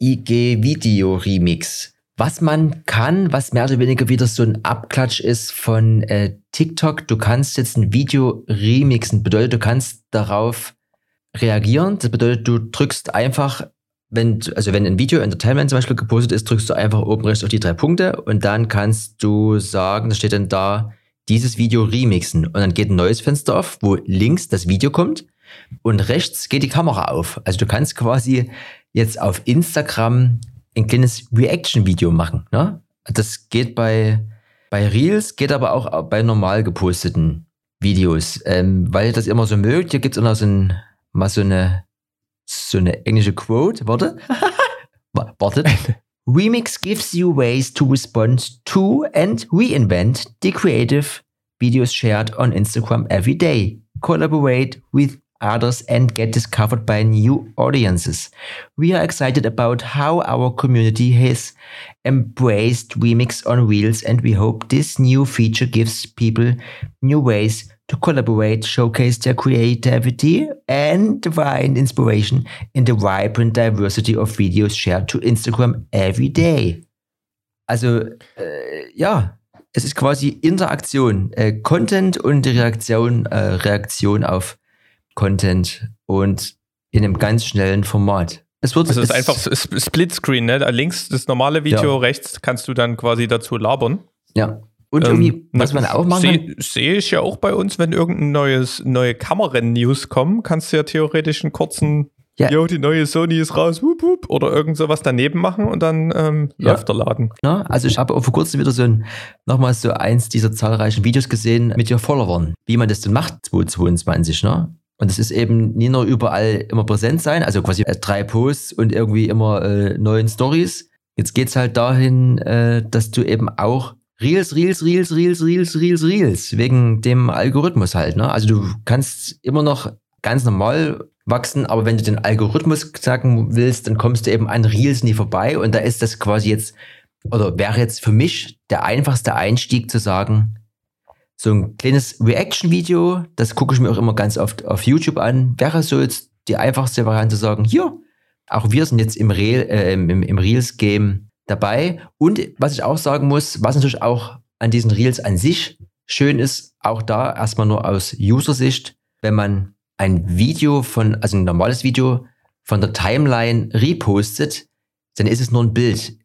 IG Video Remix. Was man kann, was mehr oder weniger wieder so ein Abklatsch ist von äh, TikTok. Du kannst jetzt ein Video remixen. Bedeutet, du kannst darauf reagieren. Das bedeutet, du drückst einfach, wenn, also wenn ein Video Entertainment zum Beispiel gepostet ist, drückst du einfach oben rechts auf die drei Punkte und dann kannst du sagen, da steht dann da, dieses Video remixen. Und dann geht ein neues Fenster auf, wo links das Video kommt und rechts geht die Kamera auf. Also du kannst quasi jetzt auf Instagram ein kleines Reaction-Video machen. Ne? Das geht bei, bei Reels, geht aber auch bei normal geposteten Videos. Ähm, weil ihr das immer so mögt, hier gibt es immer so ein, mal so eine, so eine englische Quote. Warte. Wa- Wartet. Remix gives you ways to respond to and reinvent the creative videos shared on Instagram every day. Collaborate with others and get discovered by new audiences. We are excited about how our community has embraced remix on Wheels, and we hope this new feature gives people new ways to collaborate, showcase their creativity and find inspiration in the vibrant diversity of videos shared to Instagram every day. Also, äh, ja, es ist quasi Interaktion, äh, Content und Reaktion, äh, Reaktion auf Content und in einem ganz schnellen Format. Es wird Also es ist einfach Splitscreen, ne? Links das normale Video, Ja. rechts kannst du dann quasi dazu labern. ja. Und Ähm, irgendwie, was na, man auch machen kann, Sehe seh ich ja auch bei uns, wenn irgendein neues, neue Kameranews kommen, kannst du ja theoretisch einen kurzen, Ja. jo, die neue Sony ist raus, wup, wup, oder irgend sowas daneben machen und dann ähm, Ja. läuft der Laden. Ne? Also ich habe vor kurzem wieder so ein, nochmal so eins dieser zahlreichen Videos gesehen mit ihr Followern, wie man das denn macht 2022, ne? Und es ist eben nie nur überall immer präsent sein, also quasi äh, drei Posts und irgendwie immer äh, neuen Stories. Jetzt geht's halt dahin, äh, dass du eben auch Reels, Reels, Reels, Reels, Reels, Reels, Reels, wegen dem Algorithmus halt, ne? Also du kannst immer noch ganz normal wachsen, aber wenn du den Algorithmus sagen willst, dann kommst du eben an Reels nie vorbei und da ist das quasi jetzt oder wäre jetzt für mich der einfachste Einstieg zu sagen, so ein kleines Reaction-Video, das gucke ich mir auch immer ganz oft auf YouTube an, wäre so jetzt die einfachste Variante zu sagen, hier, auch wir sind jetzt im, Reel, äh, im, im Reels-Game dabei. Und was ich auch sagen muss, was natürlich auch an diesen Reels an sich schön ist, auch da erstmal nur aus User-Sicht, wenn man ein Video von, also ein normales Video von der Timeline repostet, dann ist es nur ein Bild.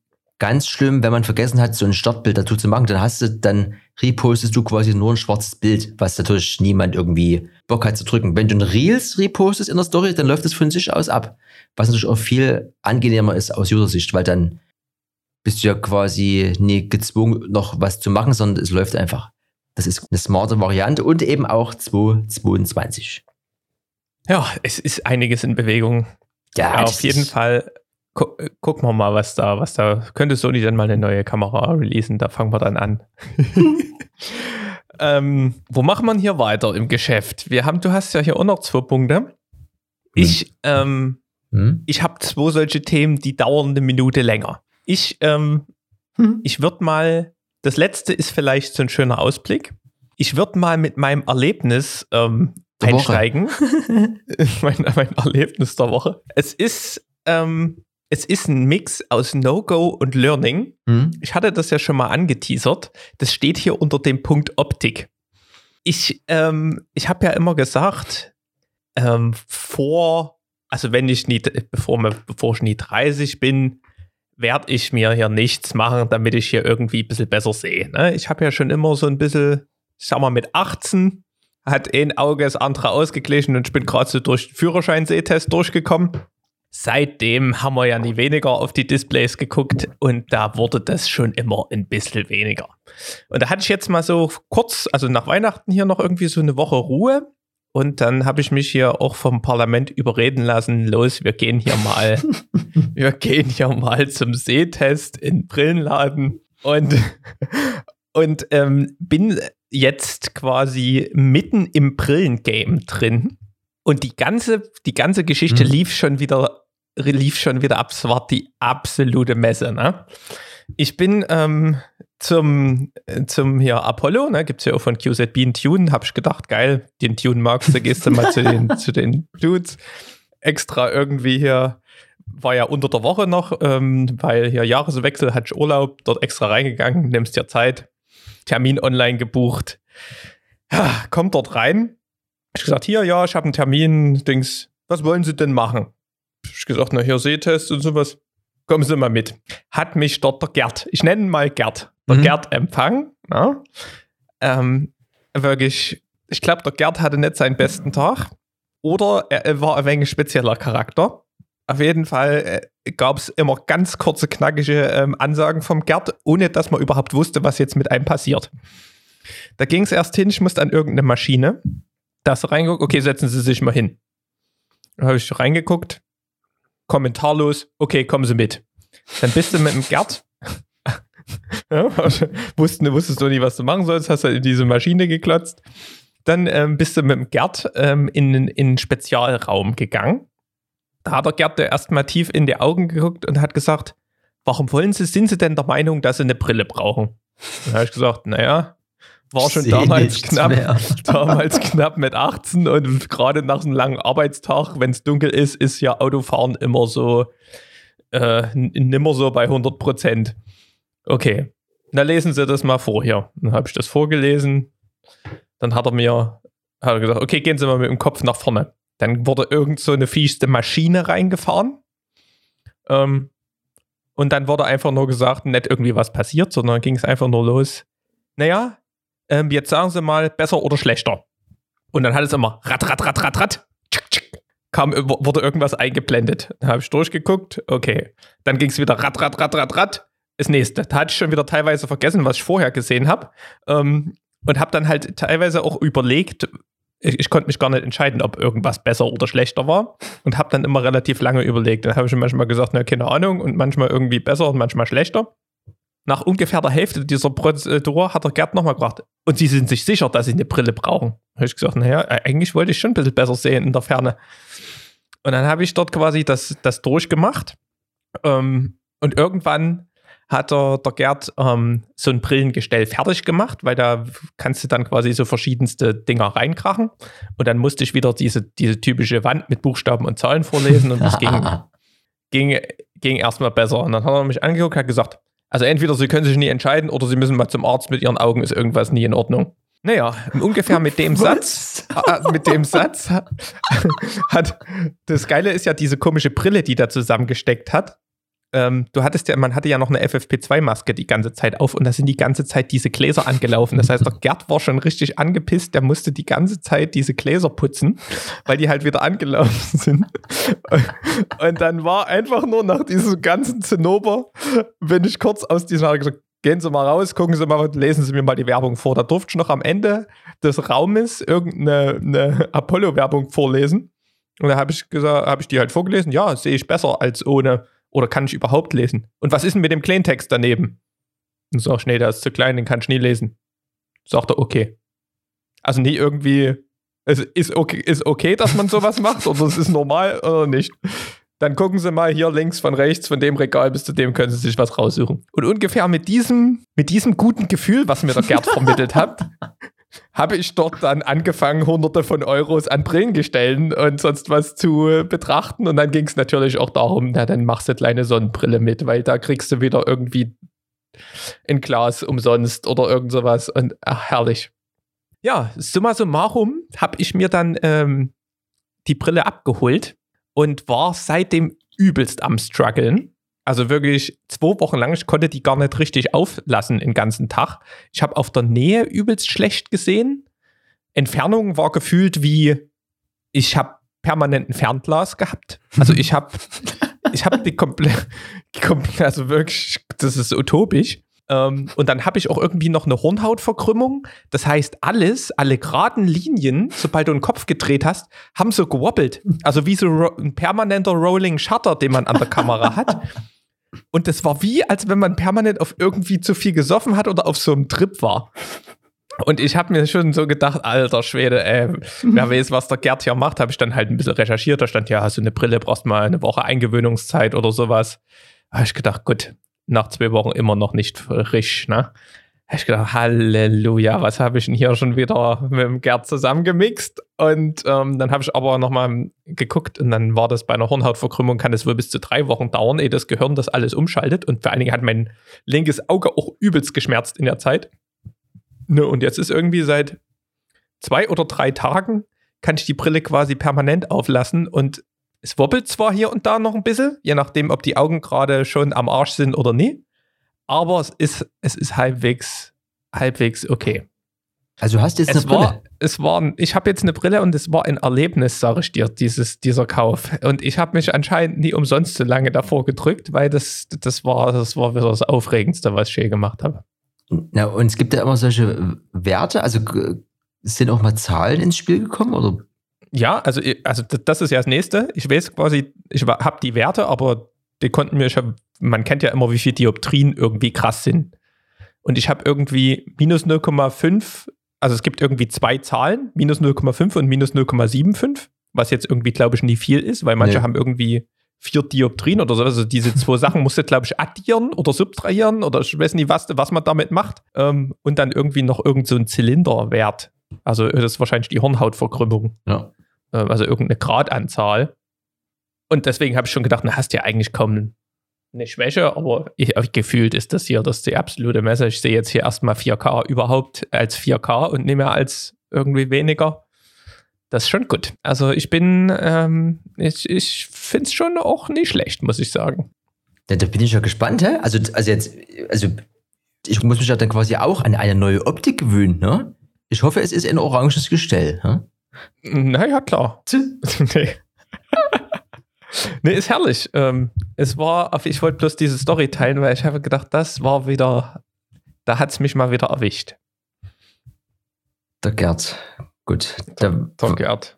Ganz schlimm, wenn man vergessen hat, so ein Startbild dazu zu machen, dann hast du, dann repostest du quasi nur ein schwarzes Bild, was natürlich niemand irgendwie Bock hat zu drücken. Wenn du ein Reels repostest in der Story, dann läuft es von sich aus ab. Was natürlich auch viel angenehmer ist aus User-Sicht, weil dann bist du ja quasi nie gezwungen, noch was zu machen, sondern es läuft einfach. Das ist eine smarte Variante und eben auch 222. Ja, es ist einiges in Bewegung. Ja, auf jeden Fall. Gu äh, gucken wir mal, was da, was da. Könnte Sony dann mal eine neue Kamera releasen? Da fangen wir dann an. ähm, wo machen wir hier weiter im Geschäft? Wir haben, du hast ja hier auch noch zwei Punkte. Ich, ähm, Hm? ich habe zwei solche Themen, die dauern eine Minute länger. Ich, ähm, Hm? ich würde mal, das letzte ist vielleicht so ein schöner Ausblick. Ich würde mal mit meinem Erlebnis ähm, einsteigen. mein, mein Erlebnis der Woche. Es ist, ähm, es ist ein Mix aus No-Go und Learning. Hm? Ich hatte das ja schon mal angeteasert. Das steht hier unter dem Punkt Optik. Ich, ähm, ich habe ja immer gesagt, ähm, vor, also wenn ich nie, bevor, bevor ich nie 30 bin, werde ich mir hier nichts machen, damit ich hier irgendwie ein bisschen besser sehe. Ne? Ich habe ja schon immer so ein bisschen, ich sag mal, mit 18 hat ein Auge das andere ausgeglichen und ich bin gerade so durch den Führerschein-Sehtest durchgekommen. Seitdem haben wir ja nie weniger auf die Displays geguckt und da wurde das schon immer ein bisschen weniger. Und da hatte ich jetzt mal so kurz, also nach Weihnachten hier noch irgendwie so eine Woche Ruhe und dann habe ich mich hier auch vom Parlament überreden lassen, los, wir gehen hier mal, wir gehen hier mal zum Sehtest in den Brillenladen und, und ähm, bin jetzt quasi mitten im Brillengame drin. Und die ganze, die ganze Geschichte Mhm. lief schon wieder, lief schon wieder ab. Es war die absolute Messe, ne? Ich bin ähm, zum, äh, zum hier Apollo, ne, gibt es ja auch von QZB einen Tune, habe ich gedacht, geil, den Tune magst du, gehst du mal zu den, zu den Dudes. Extra irgendwie hier, war ja unter der Woche noch, ähm, weil hier Jahreswechsel, hatte ich Urlaub, dort extra reingegangen, nimmst dir Zeit, Termin online gebucht, ja, kommt dort rein. Ich gesagt, hier, ja, ich habe einen Termin, Dings, was wollen Sie denn machen? Ich gesagt, na hier Sehtest und sowas. Kommen Sie mal mit. Hat mich dort der Gerd, ich nenne ihn mal Gerd, der Mhm. Gerd empfangen. Ja. Ähm, wirklich, ich glaube, der Gerd hatte nicht seinen besten Tag. Oder er, war ein wenig spezieller Charakter. Auf jeden Fall äh, gab es immer ganz kurze, knackige ähm, Ansagen vom Gerd, ohne dass man überhaupt wusste, was jetzt mit einem passiert. Da ging es erst hin, ich musste an irgendeine Maschine. Da hast du reingeguckt, okay, setzen Sie sich mal hin. Da habe ich reingeguckt, kommentarlos, okay, kommen Sie mit. Dann bist du mit dem Gerd. ja, wussten, wusstest du nicht, was du machen sollst, hast du in diese Maschine geklotzt. Dann ähm, bist du mit dem Gerd ähm, in, in einen Spezialraum gegangen. Da hat der Gerd dir erstmal tief in die Augen geguckt und hat gesagt, warum wollen Sie, sind Sie denn der Meinung, dass Sie eine Brille brauchen? Dann habe ich gesagt, naja, war schon damals knapp, mehr. damals knapp mit 18 und gerade nach einem langen Arbeitstag, wenn es dunkel ist, ist ja Autofahren immer so, äh, nimmer so bei 100 Prozent. Okay, na lesen Sie das mal vor hier. Dann habe ich das vorgelesen. Dann hat er mir hat er gesagt, okay, gehen Sie mal mit dem Kopf nach vorne. Dann wurde irgend so eine fieste Maschine reingefahren. Ähm, und dann wurde einfach nur gesagt, nicht irgendwie was passiert, sondern ging es einfach nur los. Naja, ähm, jetzt sagen Sie mal, besser oder schlechter. Und dann hat es immer rat, rat, rat, rat, rat. Tschick, tschick. Kam, wurde irgendwas eingeblendet. Dann habe ich durchgeguckt, okay. Dann ging es wieder rat, rat, rat, rat, rat. Das nächste. Da hatte ich schon wieder teilweise vergessen, was ich vorher gesehen habe. Ähm, und habe dann halt teilweise auch überlegt, ich, ich konnte mich gar nicht entscheiden, ob irgendwas besser oder schlechter war. Und habe dann immer relativ lange überlegt. Dann habe ich manchmal gesagt, na, keine Ahnung. Und manchmal irgendwie besser und manchmal schlechter. Nach ungefähr der Hälfte dieser Prozedur hat der Gerd nochmal gefragt, und Sie sind sich sicher, dass Sie eine Brille brauchen? Habe ich gesagt, naja, eigentlich wollte ich schon ein bisschen besser sehen in der Ferne. Und dann habe ich dort quasi das, das durchgemacht. Ähm, und irgendwann hat der, der Gerd ähm, so ein Brillengestell fertig gemacht, weil da kannst du dann quasi so verschiedenste Dinger reinkrachen. Und dann musste ich wieder diese, diese typische Wand mit Buchstaben und Zahlen vorlesen und das ging, ging, ging erstmal besser. Und dann hat er mich angeguckt, hat gesagt, also entweder Sie können sich nie entscheiden oder Sie müssen mal zum Arzt mit Ihren Augen, ist irgendwas nie in Ordnung. Naja, ungefähr mit dem Satz, äh, mit dem Satz hat, hat, das Geile ist ja diese komische Brille, die da zusammengesteckt hat. Ähm, du hattest ja, man hatte ja noch eine FFP2-Maske die ganze Zeit auf und da sind die ganze Zeit diese Gläser angelaufen. Das heißt, der Gerd war schon richtig angepisst, der musste die ganze Zeit diese Gläser putzen, weil die halt wieder angelaufen sind. Und dann war einfach nur nach diesem ganzen Zinnober, bin ich kurz aus diesem, hab ich gesagt, gehen Sie mal raus, gucken Sie mal, lesen Sie mir mal die Werbung vor. Da durfte ich noch am Ende des Raumes irgendeine eine Apollo-Werbung vorlesen. Und da habe ich gesagt, habe ich die halt vorgelesen. Ja, sehe ich besser als ohne. Oder kann ich überhaupt lesen? Und was ist denn mit dem Kleintext daneben? Und ich, nee, der ist zu klein, den kann ich nie lesen. Sagt er, okay. Also nie irgendwie, es ist okay, ist okay, dass man sowas macht, oder es ist normal oder nicht. Dann gucken Sie mal hier links von rechts, von dem Regal bis zu dem können Sie sich was raussuchen. Und ungefähr mit diesem, mit diesem guten Gefühl, was mir der Gerd vermittelt hat, habe ich dort dann angefangen, hunderte von Euros an Brillengestellen und sonst was zu betrachten. Und dann ging es natürlich auch darum, na, dann machst du kleine Sonnenbrille mit, weil da kriegst du wieder irgendwie ein Glas umsonst oder irgend sowas. Und ach, herrlich. Ja, summa summarum habe ich mir dann ähm, die Brille abgeholt und war seitdem übelst am struggeln also wirklich zwei Wochen lang, ich konnte die gar nicht richtig auflassen den ganzen Tag. Ich habe auf der Nähe übelst schlecht gesehen. Entfernung war gefühlt wie, ich habe permanenten Fernglas gehabt. Also ich habe ich habe die komplett, also wirklich, das ist utopisch. Ähm, und dann habe ich auch irgendwie noch eine Hornhautverkrümmung. Das heißt, alles, alle geraden Linien, sobald du einen Kopf gedreht hast, haben so gewobbelt. Also wie so ein permanenter Rolling Shutter, den man an der Kamera hat. Und das war wie, als wenn man permanent auf irgendwie zu viel gesoffen hat oder auf so einem Trip war. Und ich habe mir schon so gedacht, alter Schwede, ey, wer weiß, was der Gerd hier macht, habe ich dann halt ein bisschen recherchiert. Da stand ja, hast du eine Brille, brauchst mal eine Woche Eingewöhnungszeit oder sowas. Habe ich gedacht, gut, nach zwei Wochen immer noch nicht frisch, ne? Habe ich gedacht, Halleluja, was habe ich denn hier schon wieder mit dem Gerd zusammengemixt? Und ähm, dann habe ich aber nochmal geguckt und dann war das bei einer Hornhautverkrümmung, kann es wohl bis zu drei Wochen dauern, ehe das Gehirn das alles umschaltet. Und vor allen Dingen hat mein linkes Auge auch übelst geschmerzt in der Zeit. Ne, und jetzt ist irgendwie seit zwei oder drei Tagen kann ich die Brille quasi permanent auflassen und es wobbelt zwar hier und da noch ein bisschen, je nachdem, ob die Augen gerade schon am Arsch sind oder nie aber es ist, es ist halbwegs, halbwegs okay. Also hast du jetzt es eine Brille? War, es war, ich habe jetzt eine Brille und es war ein Erlebnis, sage ich dir, dieses, dieser Kauf. Und ich habe mich anscheinend nie umsonst so lange davor gedrückt, weil das, das, war, das war wieder das Aufregendste, was ich je gemacht habe. Na, und es gibt ja immer solche Werte, also sind auch mal Zahlen ins Spiel gekommen oder? Ja, also, also das ist ja das nächste. Ich weiß quasi, ich habe die Werte, aber die konnten mir, ich hab, man kennt ja immer, wie viele Dioptrien irgendwie krass sind. Und ich habe irgendwie minus 0,5, also es gibt irgendwie zwei Zahlen, minus 0,5 und minus 0,75, was jetzt irgendwie, glaube ich, nie viel ist, weil manche nee. haben irgendwie vier Dioptrien oder so. Also diese zwei Sachen musst du, glaube ich, addieren oder subtrahieren oder ich weiß nicht, was, was man damit macht. Ähm, und dann irgendwie noch irgend so ein Zylinderwert. Also das ist wahrscheinlich die Hornhautverkrümmung. Ja. Ähm, also irgendeine Gradanzahl. Und deswegen habe ich schon gedacht, na, hast du ja eigentlich kaum eine Schwäche, aber ich, gefühlt ist das hier das ist die absolute Messe. Ich sehe jetzt hier erstmal 4K überhaupt als 4K und nicht mehr als irgendwie weniger. Das ist schon gut. Also ich bin, ähm, ich, ich finde es schon auch nicht schlecht, muss ich sagen. Ja, da bin ich ja gespannt, hä? Also, also jetzt, also ich muss mich ja dann quasi auch an eine neue Optik gewöhnen, ne? Ich hoffe, es ist ein oranges Gestell, hä? Naja, klar. nee. Nee, ist herrlich. Ähm, es war, ich wollte bloß diese Story teilen, weil ich habe gedacht, das war wieder, da hat es mich mal wieder erwischt. Der Gerd. Gut. Der, der Gerd.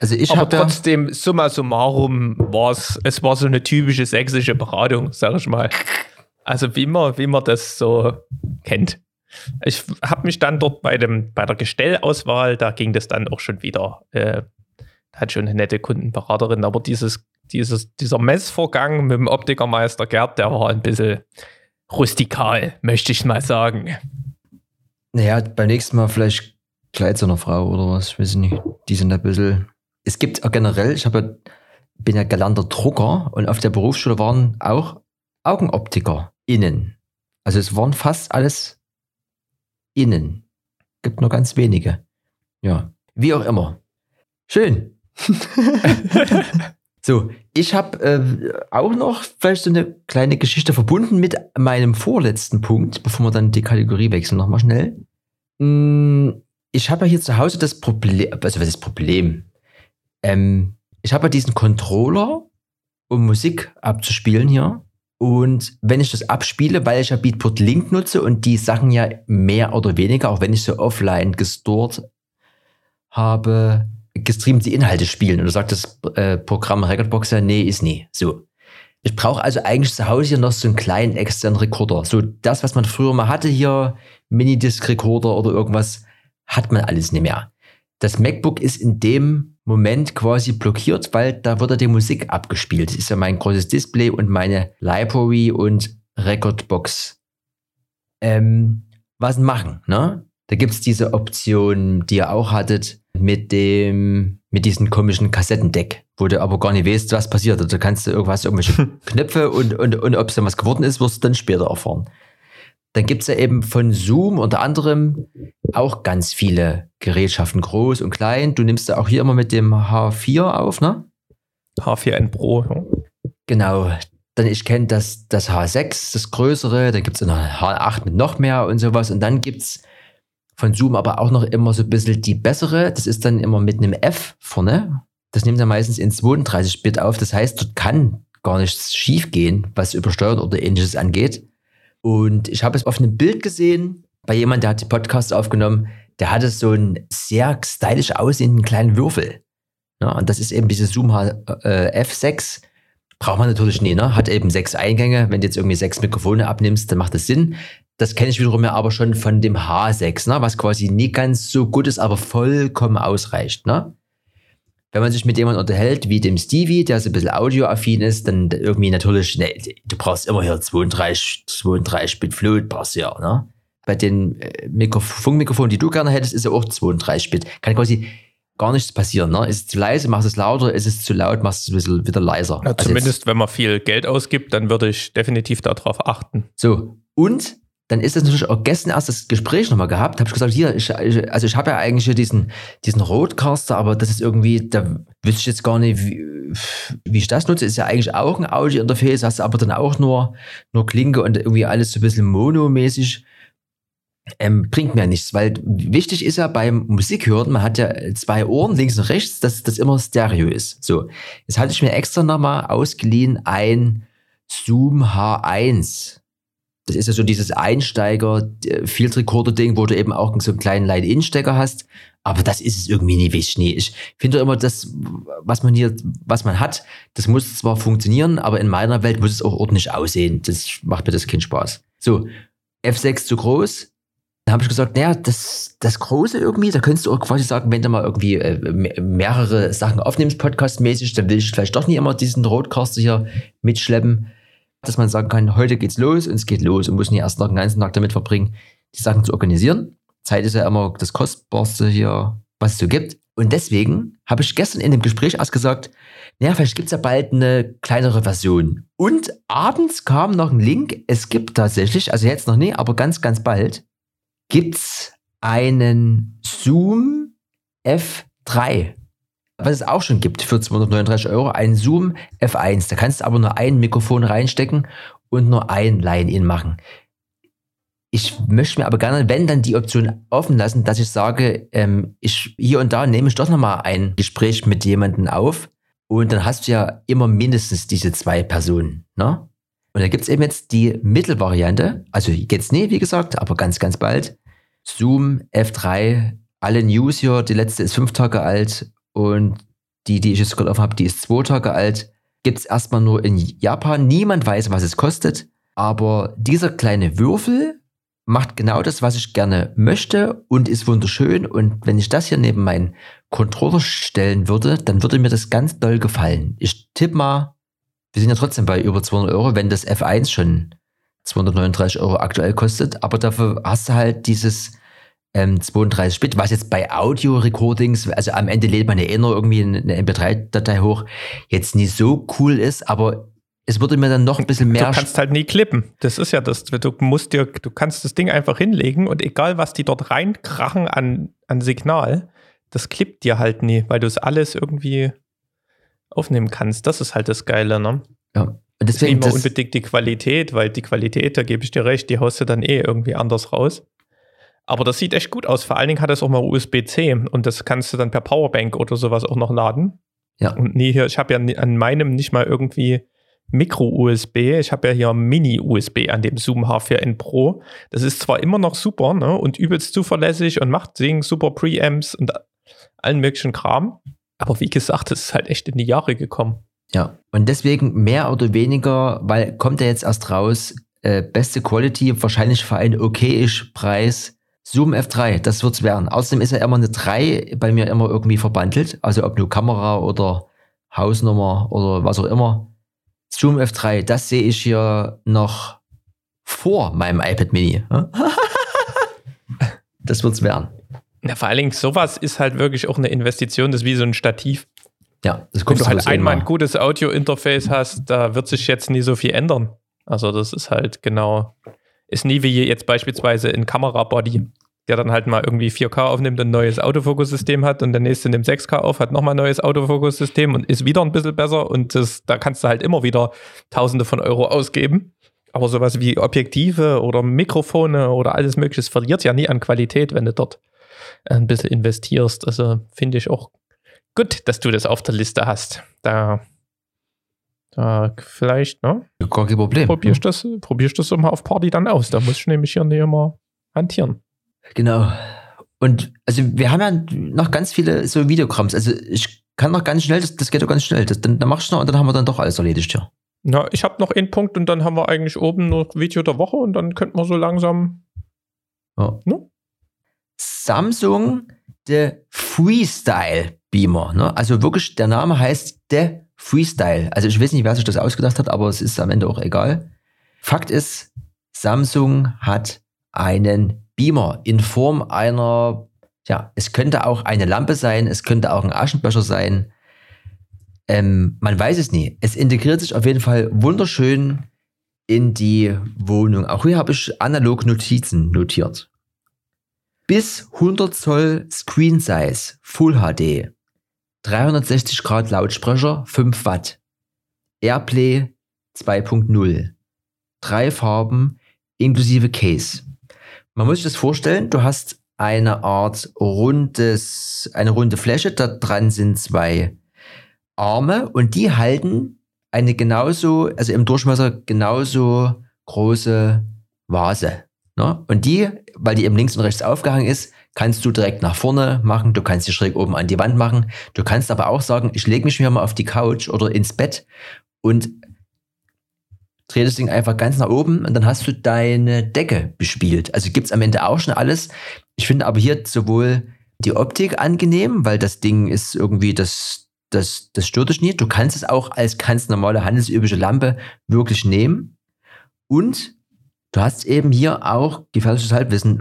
Also ich Aber trotzdem, ja summa summarum, war es, es war so eine typische sächsische Beratung, sag ich mal. Also wie man, wie man das so kennt. Ich habe mich dann dort bei, dem, bei der Gestellauswahl, da ging das dann auch schon wieder, äh, hat schon eine nette Kundenberaterin, aber dieses dieses, dieser Messvorgang mit dem Optikermeister Gerd, der war ein bisschen rustikal, möchte ich mal sagen. Naja, beim nächsten Mal vielleicht Kleid so einer Frau oder was, ich weiß nicht. Die sind ein bisschen. Es gibt generell, ich habe, bin ja gelernter Drucker und auf der Berufsschule waren auch Augenoptiker innen. Also es waren fast alles innen. Gibt nur ganz wenige. Ja, wie auch immer. Schön. So, ich habe äh, auch noch vielleicht so eine kleine Geschichte verbunden mit meinem vorletzten Punkt, bevor wir dann die Kategorie wechseln, nochmal schnell. Hm, ich habe ja hier zu Hause das Problem, also was ist das Problem? Ähm, ich habe ja diesen Controller, um Musik abzuspielen hier. Und wenn ich das abspiele, weil ich ja Beatport Link nutze und die Sachen ja mehr oder weniger, auch wenn ich so offline gestored habe, gestreamte Inhalte spielen. Und du sagt das äh, Programm Recordboxer, nee, ist nie. So. Ich brauche also eigentlich zu Hause hier noch so einen kleinen externen Rekorder. So das, was man früher mal hatte hier, Minidisc-Recorder oder irgendwas, hat man alles nicht mehr. Das MacBook ist in dem Moment quasi blockiert, weil da wird ja die Musik abgespielt. Das ist ja mein großes Display und meine Library und Recordbox. Ähm, was machen, ne? Da gibt es diese Option, die ihr auch hattet, mit dem, mit diesem komischen Kassettendeck, wo du aber gar nicht weißt, was passiert. Da kannst du irgendwas, irgendwelche Knöpfe und, und, und ob es dann was geworden ist, wirst du dann später erfahren. Dann gibt es ja eben von Zoom unter anderem auch ganz viele Gerätschaften, groß und klein. Du nimmst da auch hier immer mit dem H4 auf, ne? H4N Pro. Ja. Genau. Dann ich kenne das, das H6, das größere, dann gibt es noch H8 mit noch mehr und sowas. Und dann gibt es von Zoom aber auch noch immer so ein bisschen die bessere. Das ist dann immer mit einem F vorne. Das nimmt er meistens in 32-Bit auf. Das heißt, dort kann gar nichts schief gehen, was übersteuert oder ähnliches angeht. Und ich habe es auf einem Bild gesehen, bei jemandem, der hat die Podcasts aufgenommen, der hatte so einen sehr stylisch aussehenden kleinen Würfel. Ja, und das ist eben dieses Zoom äh, F6. Braucht man natürlich nie, ne? Hat eben sechs Eingänge. Wenn du jetzt irgendwie sechs Mikrofone abnimmst, dann macht das Sinn. Das kenne ich wiederum ja aber schon von dem H6, ne? was quasi nie ganz so gut ist, aber vollkommen ausreicht. Ne? Wenn man sich mit jemandem unterhält, wie dem Stevie, der so ein bisschen audioaffin ist, dann irgendwie natürlich, ne, du brauchst immer hier 32, 32 Bit Flut, brauchst du ja, ne? Bei den äh, Mikrof Funkmikrofonen, die du gerne hättest, ist ja auch 32 Bit. Kann quasi gar nichts passieren. Ne? Ist es zu leise, machst es lauter, ist es zu laut, machst es ein bisschen wieder leiser. Ja, also zumindest jetzt, wenn man viel Geld ausgibt, dann würde ich definitiv darauf achten. So, und dann ist das natürlich auch gestern erst das Gespräch nochmal gehabt. Habe ich gesagt, hier, ich, also ich habe ja eigentlich hier diesen, diesen Roadcaster, aber das ist irgendwie, da wüsste ich jetzt gar nicht, wie, wie ich das nutze. Ist ja eigentlich auch ein Audio-Interface, hast aber dann auch nur, nur Klinke und irgendwie alles so ein bisschen monomäßig. Ähm, bringt mir nichts, weil wichtig ist ja beim Musikhören, man hat ja zwei Ohren, links und rechts, dass das immer Stereo ist. So, jetzt hatte ich mir extra nochmal ausgeliehen ein Zoom H1 das ist ja so dieses Einsteiger-Field Recorder-Ding, wo du eben auch so einen kleinen Line-In-Stecker hast. Aber das ist es irgendwie nie, weiß ich nie. Ich finde immer, das, was man hier, was man hat, das muss zwar funktionieren, aber in meiner Welt muss es auch ordentlich aussehen. Das macht mir das keinen Spaß. So, F6 zu groß. Da habe ich gesagt, naja, das, das Große irgendwie, da könntest du auch quasi sagen, wenn du mal irgendwie äh, mehrere Sachen aufnimmst, podcastmäßig, dann will ich vielleicht doch nicht immer diesen Roadcaster hier mitschleppen dass man sagen kann, heute geht's los und es geht los und muss nicht erst noch den ganzen Tag damit verbringen, die Sachen zu organisieren. Zeit ist ja immer das Kostbarste hier, was es so gibt. Und deswegen habe ich gestern in dem Gespräch erst gesagt, naja, vielleicht gibt es ja bald eine kleinere Version. Und abends kam noch ein Link, es gibt tatsächlich, also jetzt noch nie, aber ganz, ganz bald, gibt es einen Zoom F3 was es auch schon gibt für 239 Euro, ein Zoom F1. Da kannst du aber nur ein Mikrofon reinstecken und nur ein Line-In machen. Ich möchte mir aber gerne, wenn dann die Option offen lassen, dass ich sage, ähm, ich hier und da nehme ich doch nochmal ein Gespräch mit jemandem auf und dann hast du ja immer mindestens diese zwei Personen. Ne? Und da gibt es eben jetzt die Mittelvariante, also jetzt nie, wie gesagt, aber ganz, ganz bald. Zoom F3, alle News hier, die letzte ist fünf Tage alt und die, die ich jetzt gerade offen habe, die ist zwei Tage alt. Gibt es erstmal nur in Japan. Niemand weiß, was es kostet. Aber dieser kleine Würfel macht genau das, was ich gerne möchte und ist wunderschön. Und wenn ich das hier neben meinen Controller stellen würde, dann würde mir das ganz doll gefallen. Ich tippe mal, wir sind ja trotzdem bei über 200 Euro, wenn das F1 schon 239 Euro aktuell kostet. Aber dafür hast du halt dieses ähm, 32 Bit, was jetzt bei Audio-Recordings, also am Ende lädt man ja eh nur irgendwie eine MP3-Datei hoch, jetzt nicht so cool ist, aber es würde mir dann noch ein bisschen mehr. Du kannst halt nie klippen. Das ist ja das. Du musst dir, du kannst das Ding einfach hinlegen und egal was die dort reinkrachen an, an Signal, das klippt dir halt nie, weil du es alles irgendwie aufnehmen kannst. Das ist halt das Geile, ne? Ja. Und deswegen nicht immer unbedingt die Qualität, weil die Qualität, da gebe ich dir recht, die haust du dann eh irgendwie anders raus. Aber das sieht echt gut aus. Vor allen Dingen hat es auch mal USB-C und das kannst du dann per Powerbank oder sowas auch noch laden. Ja. Und nie hier, ich habe ja an meinem nicht mal irgendwie Micro-USB. Ich habe ja hier Mini-USB an dem Zoom H4n Pro. Das ist zwar immer noch super ne, und übelst zuverlässig und macht Sing super Preamps und allen möglichen Kram. Aber wie gesagt, es ist halt echt in die Jahre gekommen. Ja, und deswegen mehr oder weniger, weil kommt er jetzt erst raus, äh, beste Quality, wahrscheinlich für einen okayisch Preis Zoom F3, das wird's werden. Außerdem ist ja immer eine 3 bei mir immer irgendwie verbandelt. Also ob nur Kamera oder Hausnummer oder was auch immer. Zoom F3, das sehe ich hier noch vor meinem iPad Mini. das wird's werden. Ja, vor allen Dingen, sowas ist halt wirklich auch eine Investition, das ist wie so ein Stativ. Ja, das Wenn kommt du halt einmal ein gutes Audio-Interface hast, da wird sich jetzt nie so viel ändern. Also das ist halt genau, ist nie wie jetzt beispielsweise ein Kamerabody, der dann halt mal irgendwie 4K aufnimmt und ein neues Autofokussystem hat und der nächste nimmt 6K auf, hat nochmal ein neues Autofokussystem und ist wieder ein bisschen besser und das, da kannst du halt immer wieder Tausende von Euro ausgeben. Aber sowas wie Objektive oder Mikrofone oder alles mögliche, verliert ja nie an Qualität, wenn du dort ein bisschen investierst. Also finde ich auch gut, dass du das auf der Liste hast. Da, da vielleicht, ne? Gar kein Problem. Probierst das, probierst das so mal auf Party dann aus. Da musst du nämlich hier nicht immer hantieren. Genau. Und also wir haben ja noch ganz viele so Videogramms. Also ich kann noch ganz schnell, das, das geht doch ganz schnell. Das, dann, dann machst du noch und dann haben wir dann doch alles erledigt, ja. Na, ich habe noch einen Punkt und dann haben wir eigentlich oben noch Video der Woche und dann könnten wir so langsam. Ja. Ne? Samsung der Freestyle Beamer. Ne? Also wirklich, der Name heißt der Freestyle. Also ich weiß nicht, wer sich das ausgedacht hat, aber es ist am Ende auch egal. Fakt ist, Samsung hat einen Beamer in Form einer, ja, es könnte auch eine Lampe sein, es könnte auch ein Aschenbecher sein. Ähm, man weiß es nie. Es integriert sich auf jeden Fall wunderschön in die Wohnung. Auch hier habe ich analog Notizen notiert. Bis 100 Zoll Screen Size, Full HD, 360 Grad Lautsprecher, 5 Watt, Airplay 2.0, drei Farben inklusive Case. Man muss sich das vorstellen, du hast eine Art rundes, eine runde Fläche, da dran sind zwei Arme und die halten eine genauso, also im Durchmesser genauso große Vase. Ne? Und die, weil die eben links und rechts aufgehangen ist, kannst du direkt nach vorne machen, du kannst sie schräg oben an die Wand machen. Du kannst aber auch sagen, ich lege mich mir mal auf die Couch oder ins Bett und dreh das Ding einfach ganz nach oben und dann hast du deine Decke bespielt. Also gibt's am Ende auch schon alles. Ich finde aber hier sowohl die Optik angenehm, weil das Ding ist irgendwie das, das, das stört dich nicht. Du kannst es auch als ganz normale handelsübliche Lampe wirklich nehmen. Und du hast eben hier auch gefährliches Halbwissen,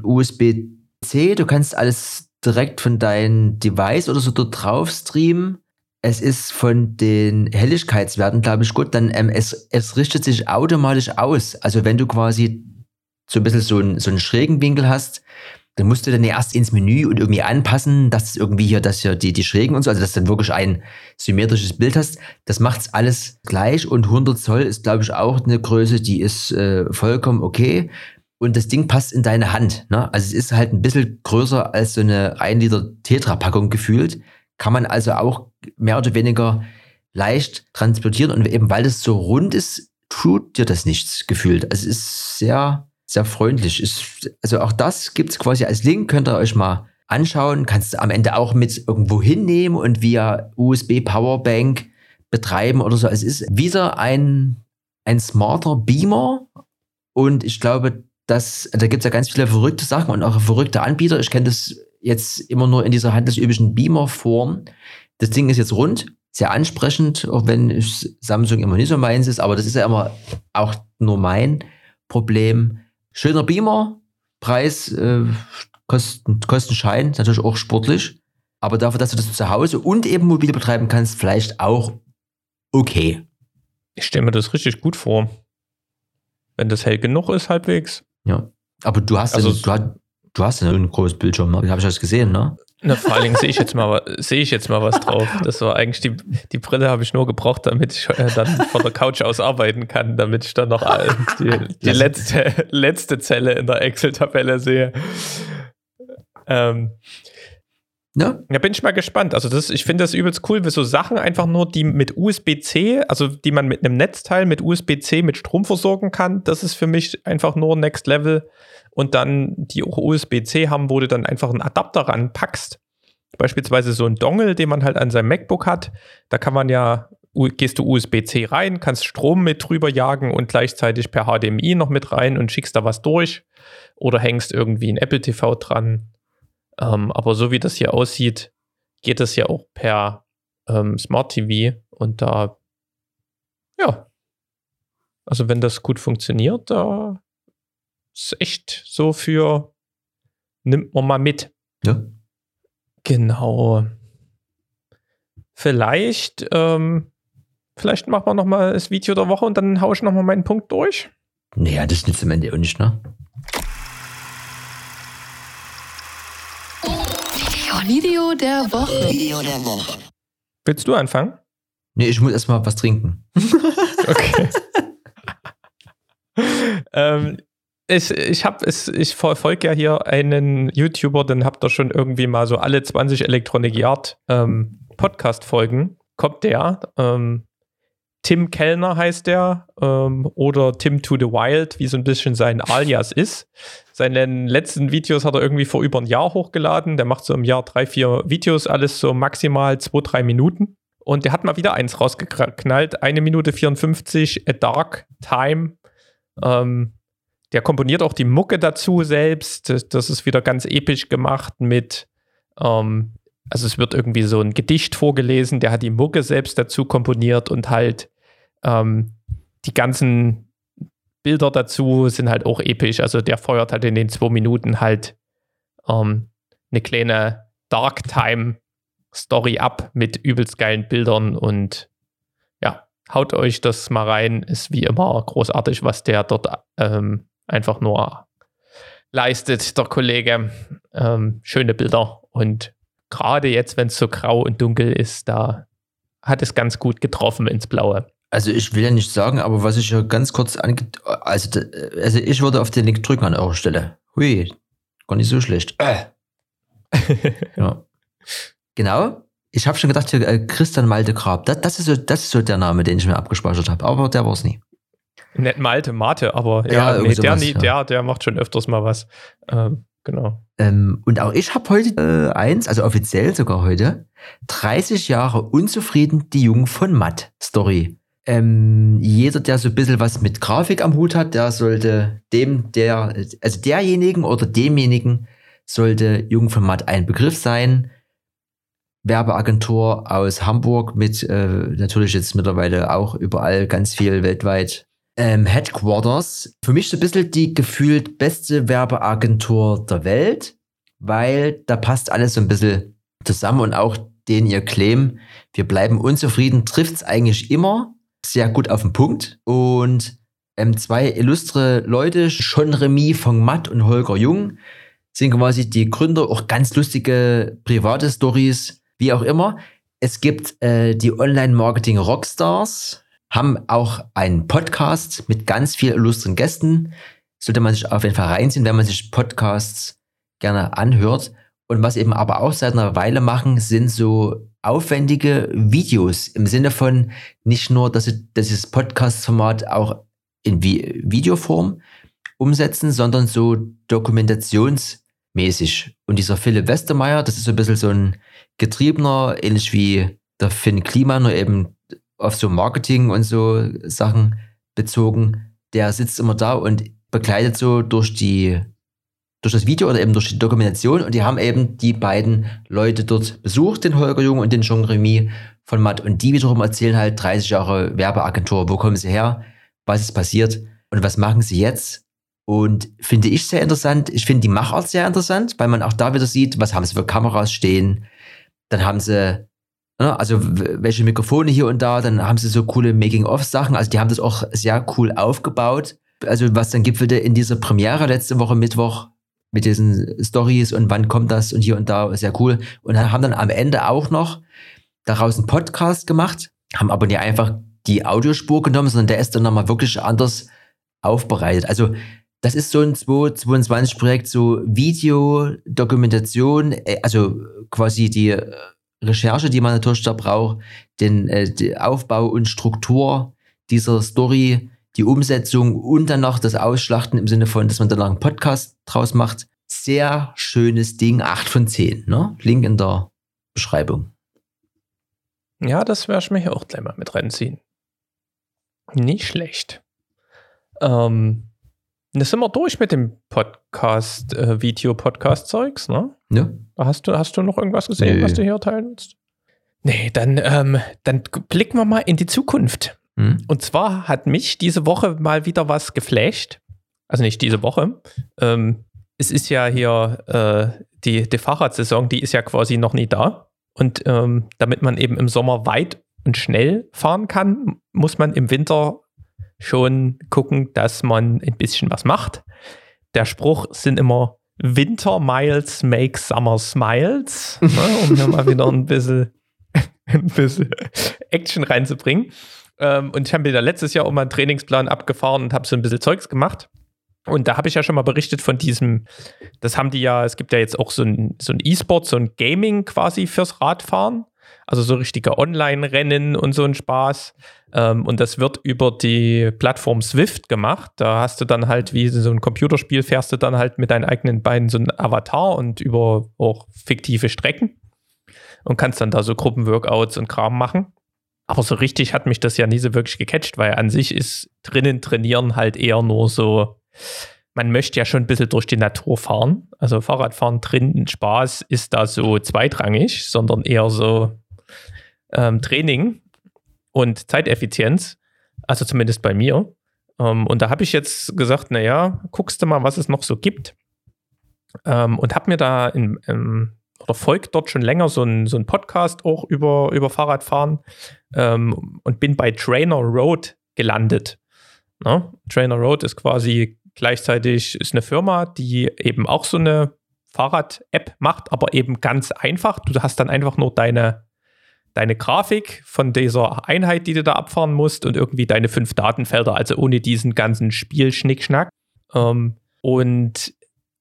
USB-C. Du kannst alles direkt von deinem Device oder so dort drauf streamen. Es ist von den Helligkeitswerten, glaube ich, gut. Dann ähm, es, es richtet sich automatisch aus. Also wenn du quasi so ein bisschen so, ein, so einen schrägen Winkel hast, dann musst du dann erst ins Menü und irgendwie anpassen, dass irgendwie hier, dass hier die, die Schrägen und so, also dass du dann wirklich ein symmetrisches Bild hast. Das macht's alles gleich und 100 Zoll ist, glaube ich, auch eine Größe, die ist äh, vollkommen okay. Und das Ding passt in deine Hand. Ne? Also es ist halt ein bisschen größer als so eine 1 Liter Tetra-Packung gefühlt. Kann man also auch mehr oder weniger leicht transportieren. Und eben weil das so rund ist, tut dir das nichts gefühlt. Also es ist sehr, sehr freundlich. Ist, also auch das gibt's quasi als Link, könnt ihr euch mal anschauen. Kannst du am Ende auch mit irgendwo hinnehmen und via USB Powerbank betreiben oder so. Es ist wieder ein, ein smarter Beamer. Und ich glaube, dass, da gibt's ja ganz viele verrückte Sachen und auch verrückte Anbieter. Ich kenne das jetzt immer nur in dieser handelsüblichen Beamer-Form. Das Ding ist jetzt rund, sehr ansprechend, auch wenn Samsung immer nicht so meins ist, aber das ist ja immer auch nur mein Problem. Schöner Beamer, Preis, äh, Kosten, Kostenschein, natürlich auch sportlich, aber dafür, dass du das zu Hause und eben mobil betreiben kannst, vielleicht auch okay. Ich stelle mir das richtig gut vor. Wenn das hell genug ist, halbwegs. Ja. Aber du hast, Also also, du, hast- du hast ja einen großen Bildschirm, habe ich das gesehen, ne? Na, vor allen Dingen sehe ich jetzt mal, sehe ich jetzt mal was drauf. Das war eigentlich die, die Brille habe ich nur gebraucht, damit ich äh, dann von der Couch aus arbeiten kann, damit ich dann noch äh, die, die letzte, letzte Zelle in der Excel-Tabelle sehe. Ähm, Ne? Ja, bin ich mal gespannt. Also das, ich finde das übelst cool, wie so Sachen einfach nur, die mit USB-C, also die man mit einem Netzteil mit USB-C mit Strom versorgen kann, das ist für mich einfach nur Next Level. Und dann die auch USB-C haben, wo du dann einfach einen Adapter ranpackst. Beispielsweise so ein Dongle, den man halt an seinem MacBook hat. Da kann man ja, gehst du USB-C rein, kannst Strom mit drüber jagen und gleichzeitig per HDMI noch mit rein und schickst da was durch. Oder hängst irgendwie ein Apple TV dran. Ähm, aber so wie das hier aussieht, geht das ja auch per ähm, Smart TV und da, ja, also wenn das gut funktioniert, da ist echt so für nimmt man mal mit. Ja. Genau. Vielleicht, ähm, vielleicht machen wir nochmal das Video der Woche und dann haue ich nochmal meinen Punkt durch. Naja, das nützt am Ende auch nicht, ne? Video der Woche. Willst du anfangen? Nee, ich muss erstmal was trinken. Okay. ähm, ich ich, es, ich verfolge ja hier einen YouTuber, den habt ihr schon irgendwie mal so alle 20 Electronic Yard ähm, Podcast-Folgen. Kommt der. Ähm, Tim Kellner heißt der. Ähm, oder Tim to the Wild, wie so ein bisschen sein Alias ist. Seine letzten Videos hat er irgendwie vor über ein Jahr hochgeladen. Der macht so im Jahr drei, vier Videos, alles so maximal zwei, drei Minuten. Und der hat mal wieder eins rausgeknallt. Eine Minute 54, A Dark Time. Ähm, der komponiert auch die Mucke dazu selbst. Das, das ist wieder ganz episch gemacht mit, ähm, also es wird irgendwie so ein Gedicht vorgelesen, der hat die Mucke selbst dazu komponiert und halt ähm, die ganzen Bilder dazu sind halt auch episch. Also der feuert halt in den zwei Minuten halt ähm, eine kleine Dark Time Story ab mit übelst geilen Bildern und ja, haut euch das mal rein. Ist wie immer großartig, was der dort ähm, einfach nur leistet, der Kollege. Ähm, schöne Bilder und gerade jetzt, wenn es so grau und dunkel ist, da hat es ganz gut getroffen ins Blaue. Also ich will ja nicht sagen, aber was ich ja ganz kurz ange... Also, also ich würde auf den Link drücken an eurer Stelle. Hui, gar nicht so schlecht. Äh. ja. Genau. Ich habe schon gedacht, hier, äh, Christian Malte Grab, das, das, ist so, das ist so der Name, den ich mir abgespeichert habe, aber der war es nie. Nicht Malte, Mate, aber ja, Ja, nee, der, nie, ja. der, der macht schon öfters mal was. Ähm, genau. Ähm, und auch ich habe heute äh, eins, also offiziell sogar heute, 30 Jahre unzufrieden, die Jungen von Matt Story. Ähm, jeder, der so ein bisschen was mit Grafik am Hut hat, der sollte dem, der, also derjenigen oder demjenigen sollte Jung von Matt ein Begriff sein. Werbeagentur aus Hamburg mit äh, natürlich jetzt mittlerweile auch überall ganz viel weltweit ähm, Headquarters. Für mich so ein bisschen die gefühlt beste Werbeagentur der Welt, weil da passt alles so ein bisschen zusammen und auch den ihr Claim, wir bleiben unzufrieden, trifft's eigentlich immer sehr gut auf den Punkt. Und ähm, zwei illustre Leute, Sean Remy von Matt und Holger Jung, sind quasi die Gründer, auch ganz lustige private Stories, wie auch immer. Es gibt äh, die Online-Marketing Rockstars, haben auch einen Podcast mit ganz vielen illustren Gästen. Sollte man sich auf jeden Fall reinziehen, wenn man sich Podcasts gerne anhört. Und was eben aber auch seit einer Weile machen, sind so aufwendige Videos im Sinne von nicht nur, dass sie dieses Podcast-Format auch in Vi Videoform umsetzen, sondern so dokumentationsmäßig. Und dieser Philipp Westermeier, das ist so ein bisschen so ein Getriebener, ähnlich wie der Finn Klima, nur eben auf so Marketing und so Sachen bezogen. Der sitzt immer da und begleitet so durch die durch das Video oder eben durch die Dokumentation. Und die haben eben die beiden Leute dort besucht, den Holger Jung und den Jean Remy von Matt. Und die wiederum erzählen halt 30 Jahre Werbeagentur, wo kommen sie her, was ist passiert? Und was machen sie jetzt? Und finde ich sehr interessant. Ich finde die Machart sehr interessant, weil man auch da wieder sieht, was haben sie für Kameras stehen, dann haben sie ne, also welche Mikrofone hier und da, dann haben sie so coole Making-of-Sachen, also die haben das auch sehr cool aufgebaut. Also was dann gipfelte in dieser Premiere letzte Woche Mittwoch mit diesen Stories und wann kommt das und hier und da, sehr cool. Und haben dann am Ende auch noch daraus einen Podcast gemacht, haben aber nicht einfach die Audiospur genommen, sondern der ist dann nochmal wirklich anders aufbereitet. Also das ist so ein 2022 Projekt, so Video, Dokumentation, äh, also quasi die äh, Recherche, die man natürlich da braucht, den, äh, den Aufbau und Struktur dieser Story, die Umsetzung und dann noch das Ausschlachten im Sinne von, dass man danach einen Podcast draus macht. Sehr schönes Ding, 8 von 10. Ne? Link in der Beschreibung. Ja, das werde ich mir hier auch gleich mal mit reinziehen. Nicht schlecht. Ähm, das sind wir durch mit dem Podcast, äh, Video-Podcast-Zeugs, ne? Ja? Hast du, hast du noch irgendwas gesehen, Nö. was du hier teilen willst? Nee, dann, ähm, dann blicken wir mal in die Zukunft. Hm? Und zwar hat mich diese Woche mal wieder was geflasht. Also nicht diese Woche. Ähm, es ist ja hier äh, die, die Fahrradsaison, die ist ja quasi noch nie da. Und ähm, damit man eben im Sommer weit und schnell fahren kann, muss man im Winter schon gucken, dass man ein bisschen was macht. Der Spruch sind immer Winter Miles make Summer Smiles, ne, um hier mal wieder ein bisschen, ein bisschen Action reinzubringen. Ähm, und ich habe mir da letztes Jahr auch mal einen Trainingsplan abgefahren und habe so ein bisschen Zeugs gemacht. Und da habe ich ja schon mal berichtet von diesem, das haben die ja, es gibt ja jetzt auch so ein, so E-Sport, so ein Gaming quasi fürs Radfahren. Also so richtige Online-Rennen und so ein Spaß. Ähm, und das wird über die Plattform Swift gemacht. Da hast du dann halt, wie so ein Computerspiel, fährst du dann halt mit deinen eigenen Beinen so ein Avatar und über auch fiktive Strecken und kannst dann da so Gruppenworkouts und Kram machen. Aber so richtig hat mich das ja nie so wirklich gecatcht, weil an sich ist drinnen trainieren halt eher nur so, man möchte ja schon ein bisschen durch die Natur fahren. Also Fahrradfahren drinnen Spaß ist da so zweitrangig, sondern eher so ähm, Training und Zeiteffizienz. Also zumindest bei mir. Ähm, und da habe ich jetzt gesagt, naja, guckst du mal, was es noch so gibt. Ähm, und habe mir da in, oder folgt dort schon länger so ein, so ein Podcast auch über, über Fahrradfahren ähm, und bin bei Trainer Road gelandet. Ne? Trainer Road ist quasi gleichzeitig ist eine Firma, die eben auch so eine Fahrrad-App macht, aber eben ganz einfach. Du hast dann einfach nur deine, deine Grafik von dieser Einheit, die du da abfahren musst und irgendwie deine fünf Datenfelder, also ohne diesen ganzen Spielschnickschnack. Ähm, und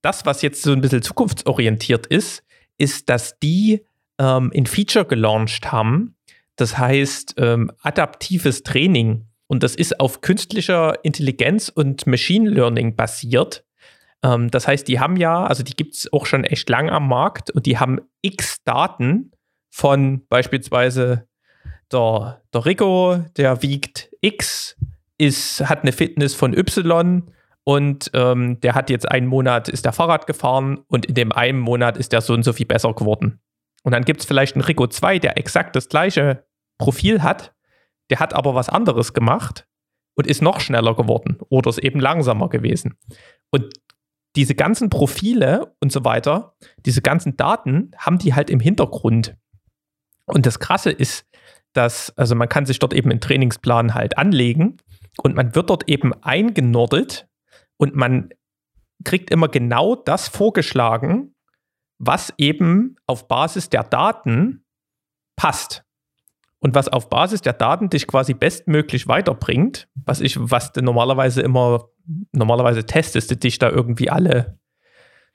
das, was jetzt so ein bisschen zukunftsorientiert ist, ist, dass die ähm, ein Feature gelauncht haben. Das heißt ähm, adaptives Training. Und das ist auf künstlicher Intelligenz und Machine Learning basiert. Ähm, das heißt, die haben ja, also die gibt es auch schon echt lang am Markt und die haben x Daten von beispielsweise der, der Rico, der wiegt X, ist, hat eine Fitness von Y und ähm, der hat jetzt einen Monat, ist der Fahrrad gefahren und in dem einen Monat ist der so und so viel besser geworden. Und dann gibt es vielleicht einen Rico 2, der exakt das gleiche Profil hat, der hat aber was anderes gemacht und ist noch schneller geworden oder ist eben langsamer gewesen. Und diese ganzen Profile und so weiter, diese ganzen Daten haben die halt im Hintergrund. Und das Krasse ist, dass, also man kann sich dort eben einen Trainingsplan halt anlegen und man wird dort eben eingenordet und man kriegt immer genau das vorgeschlagen, was eben auf Basis der Daten passt. Und was auf Basis der Daten dich quasi bestmöglich weiterbringt, was ich, was du normalerweise immer, normalerweise testest du dich da irgendwie alle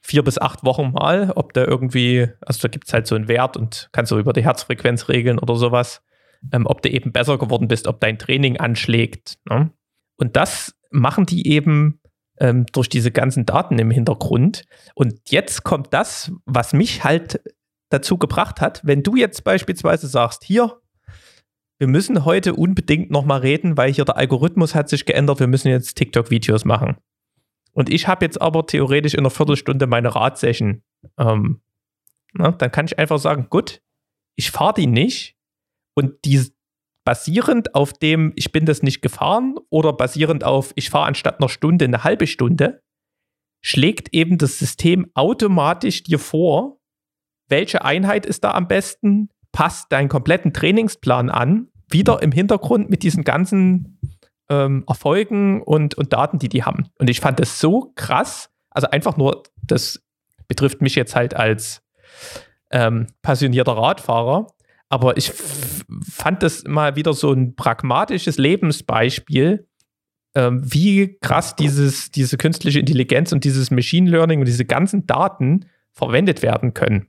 vier bis acht Wochen mal, ob da irgendwie, also da gibt es halt so einen Wert und kannst du über die Herzfrequenz regeln oder sowas, ähm, ob du eben besser geworden bist, ob dein Training anschlägt. Ne? Und das machen die eben ähm, durch diese ganzen Daten im Hintergrund. Und jetzt kommt das, was mich halt dazu gebracht hat, wenn du jetzt beispielsweise sagst, hier, wir müssen heute unbedingt nochmal reden, weil hier der Algorithmus hat sich geändert, wir müssen jetzt TikTok-Videos machen. Und ich habe jetzt aber theoretisch in einer Viertelstunde meine Radsession. Ähm, na, dann kann ich einfach sagen, gut, ich fahre die nicht und die, basierend auf dem, ich bin das nicht gefahren oder basierend auf, ich fahre anstatt einer Stunde eine halbe Stunde, schlägt eben das System automatisch dir vor, welche Einheit ist da am besten, passt deinen kompletten Trainingsplan an, wieder im Hintergrund mit diesen ganzen ähm, Erfolgen und, und Daten, die die haben. Und ich fand das so krass, also einfach nur, das betrifft mich jetzt halt als ähm, passionierter Radfahrer, aber ich fand das mal wieder so ein pragmatisches Lebensbeispiel, ähm, wie krass dieses, diese künstliche Intelligenz und dieses Machine Learning und diese ganzen Daten verwendet werden können.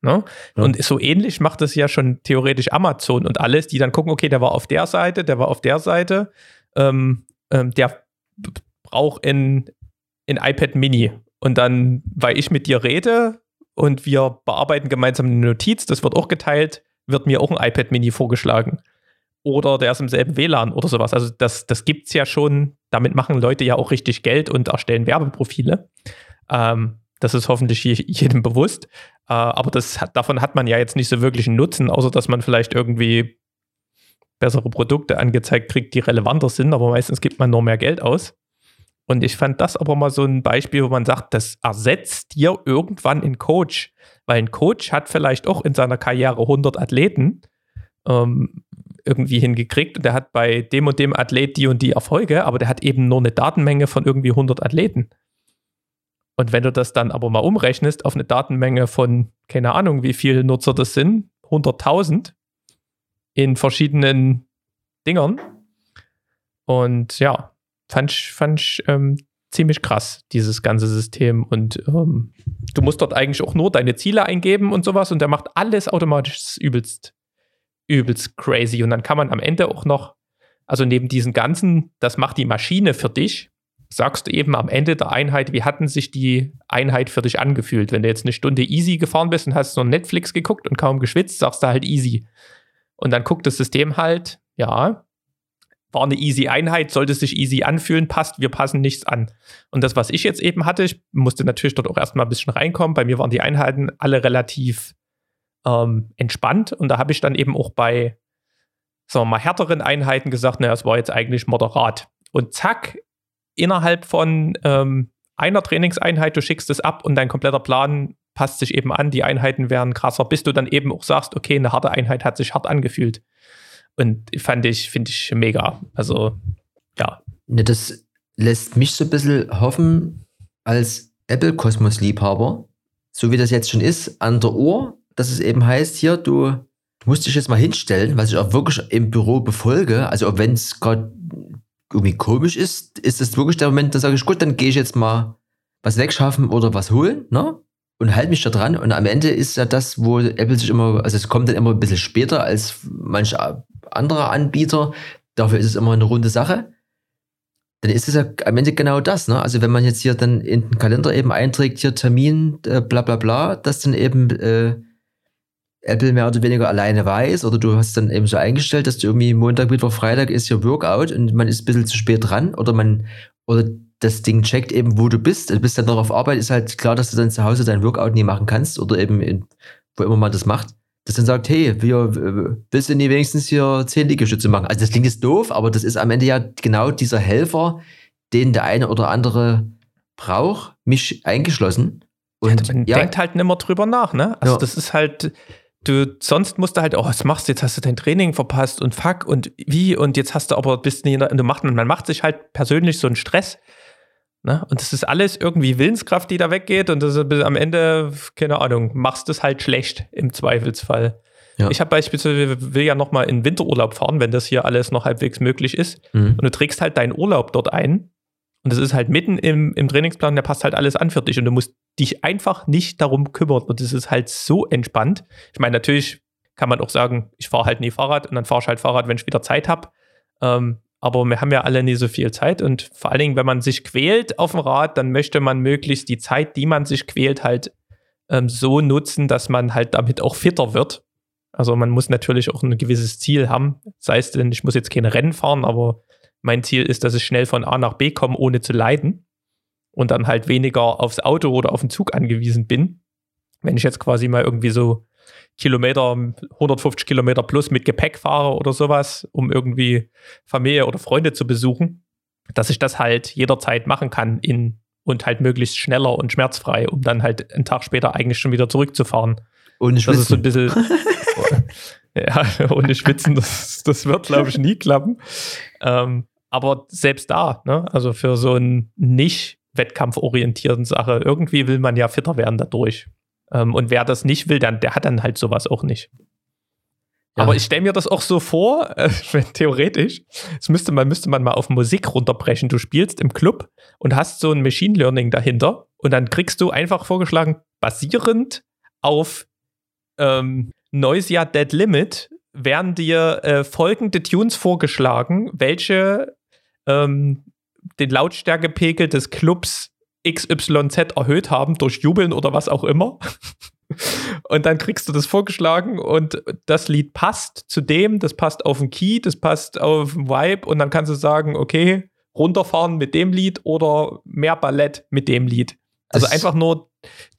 Ne? Ja. Und so ähnlich macht das ja schon theoretisch Amazon und alles, die dann gucken, okay, der war auf der Seite, der war auf der Seite, ähm, ähm, der braucht ein, ein iPad Mini. Und dann, weil ich mit dir rede, und wir bearbeiten gemeinsam eine Notiz, das wird auch geteilt, wird mir auch ein iPad Mini vorgeschlagen. Oder der ist im selben WLAN oder sowas. Also das, das gibt es ja schon. Damit machen Leute ja auch richtig Geld und erstellen Werbeprofile. Ähm, das ist hoffentlich jedem bewusst. Äh, aber das davon hat man ja jetzt nicht so wirklich einen Nutzen, außer dass man vielleicht irgendwie bessere Produkte angezeigt kriegt, die relevanter sind. Aber meistens gibt man nur mehr Geld aus. Und ich fand das aber mal so ein Beispiel, wo man sagt, das ersetzt dir irgendwann einen Coach. Weil ein Coach hat vielleicht auch in seiner Karriere 100 Athleten ähm, irgendwie hingekriegt und der hat bei dem und dem Athlet die und die Erfolge, aber der hat eben nur eine Datenmenge von irgendwie 100 Athleten. Und wenn du das dann aber mal umrechnest auf eine Datenmenge von, keine Ahnung, wie viele Nutzer das sind, 100.000 in verschiedenen Dingern. Und ja, fand ich, fand ich ähm, ziemlich krass, dieses ganze System. Und ähm, du musst dort eigentlich auch nur deine Ziele eingeben und sowas und der macht alles automatisch. Übelst, übelst crazy. Und dann kann man am Ende auch noch, also neben diesen ganzen, das macht die Maschine für dich, sagst du eben am Ende der Einheit, wie hatten sich die Einheit für dich angefühlt? Wenn du jetzt eine Stunde easy gefahren bist und hast nur Netflix geguckt und kaum geschwitzt, sagst du halt easy. Und dann guckt das System halt, ja, war eine easy Einheit, sollte sich easy anfühlen, passt, wir passen nichts an. Und das, was ich jetzt eben hatte, ich musste natürlich dort auch erstmal ein bisschen reinkommen. Bei mir waren die Einheiten alle relativ ähm, entspannt und da habe ich dann eben auch bei, sagen wir mal, härteren Einheiten gesagt, naja, es war jetzt eigentlich moderat. Und zack, innerhalb von ähm, einer Trainingseinheit, du schickst es ab und dein kompletter Plan passt sich eben an, die Einheiten werden krasser, bis du dann eben auch sagst, okay, eine harte Einheit hat sich hart angefühlt. Und fand ich, finde ich mega. Also, ja. ja. Das lässt mich so ein bisschen hoffen, als Apple-Kosmos-Liebhaber, so wie das jetzt schon ist, an der Uhr, dass es eben heißt, hier, du, du musst dich jetzt mal hinstellen, was ich auch wirklich im Büro befolge. Also, wenn es gerade irgendwie komisch ist, ist es wirklich der Moment, da sage ich, gut, dann gehe ich jetzt mal was wegschaffen oder was holen, ne? Und halte mich da dran. Und am Ende ist ja das, wo Apple sich immer, also es kommt dann immer ein bisschen später als manche andere Anbieter. Dafür ist es immer eine runde Sache. Dann ist es ja am Ende genau das, ne? Also wenn man jetzt hier dann in den Kalender eben einträgt, hier Termin, äh, bla bla bla, dass dann eben äh, Apple mehr oder weniger alleine weiß oder du hast dann eben so eingestellt, dass du irgendwie Montag, Mittwoch, Freitag ist hier Workout und man ist ein bisschen zu spät dran oder man oder das Ding checkt eben, wo du bist. Du bist dann noch auf Arbeit, ist halt klar, dass du dann zu Hause dein Workout nie machen kannst oder eben in, wo immer man das macht. Das dann sagt, hey, wir, willst du nie wenigstens hier zehn Liegestütze machen? Also das klingt jetzt doof, aber das ist am Ende ja genau dieser Helfer, den der eine oder andere braucht, mich eingeschlossen. Und ja, man ja, denkt halt nicht mehr drüber nach, ne? Also ja. das ist halt, du sonst musst du halt, oh, was machst du jetzt? Hast du dein Training verpasst und fuck und wie und jetzt hast du aber bist nicht, du macht man macht sich halt persönlich so einen Stress. Ne? Und das ist alles irgendwie Willenskraft, die da weggeht und das ist am Ende, keine Ahnung, machst du es halt schlecht im Zweifelsfall. Ja. Ich habe beispielsweise, will ja nochmal in Winterurlaub fahren, wenn das hier alles noch halbwegs möglich ist. Mhm. Und du trägst halt deinen Urlaub dort ein und das ist halt mitten im, im Trainingsplan, der passt halt alles an für dich und du musst dich einfach nicht darum kümmern. Und das ist halt so entspannt. Ich meine, natürlich kann man auch sagen, ich fahre halt nie Fahrrad und dann fahre ich halt Fahrrad, wenn ich wieder Zeit habe. Ähm, aber wir haben ja alle nie so viel Zeit und vor allen Dingen, wenn man sich quält auf dem Rad, dann möchte man möglichst die Zeit, die man sich quält, halt ähm, so nutzen, dass man halt damit auch fitter wird. Also man muss natürlich auch ein gewisses Ziel haben. Sei es denn, ich muss jetzt keine Rennen fahren, aber mein Ziel ist, dass ich schnell von A nach B komme, ohne zu leiden und dann halt weniger aufs Auto oder auf den Zug angewiesen bin. Wenn ich jetzt quasi mal irgendwie so Kilometer, 150 Kilometer plus mit Gepäck fahre oder sowas, um irgendwie Familie oder Freunde zu besuchen, dass ich das halt jederzeit machen kann in und halt möglichst schneller und schmerzfrei, um dann halt einen Tag später eigentlich schon wieder zurückzufahren. Schwitzen. Das ist so ein bisschen. ja, ohne Schwitzen, das, das wird, glaube ich, nie klappen. Ähm, aber selbst da, ne, also für so einen nicht wettkampforientierten Sache, irgendwie will man ja fitter werden dadurch. Ähm, und wer das nicht will, dann, der hat dann halt sowas auch nicht. Ja. Aber ich stelle mir das auch so vor, äh, theoretisch, das müsste man, müsste man mal auf Musik runterbrechen. Du spielst im Club und hast so ein Machine Learning dahinter und dann kriegst du einfach vorgeschlagen, basierend auf ähm, Noisia Dead Limit, werden dir äh, folgende Tunes vorgeschlagen, welche ähm, den Lautstärkepegel des Clubs XYZ erhöht haben durch Jubeln oder was auch immer. und dann kriegst du das vorgeschlagen und das Lied passt zu dem, das passt auf den Key, das passt auf den Vibe und dann kannst du sagen, okay, runterfahren mit dem Lied oder mehr Ballett mit dem Lied. Also das einfach nur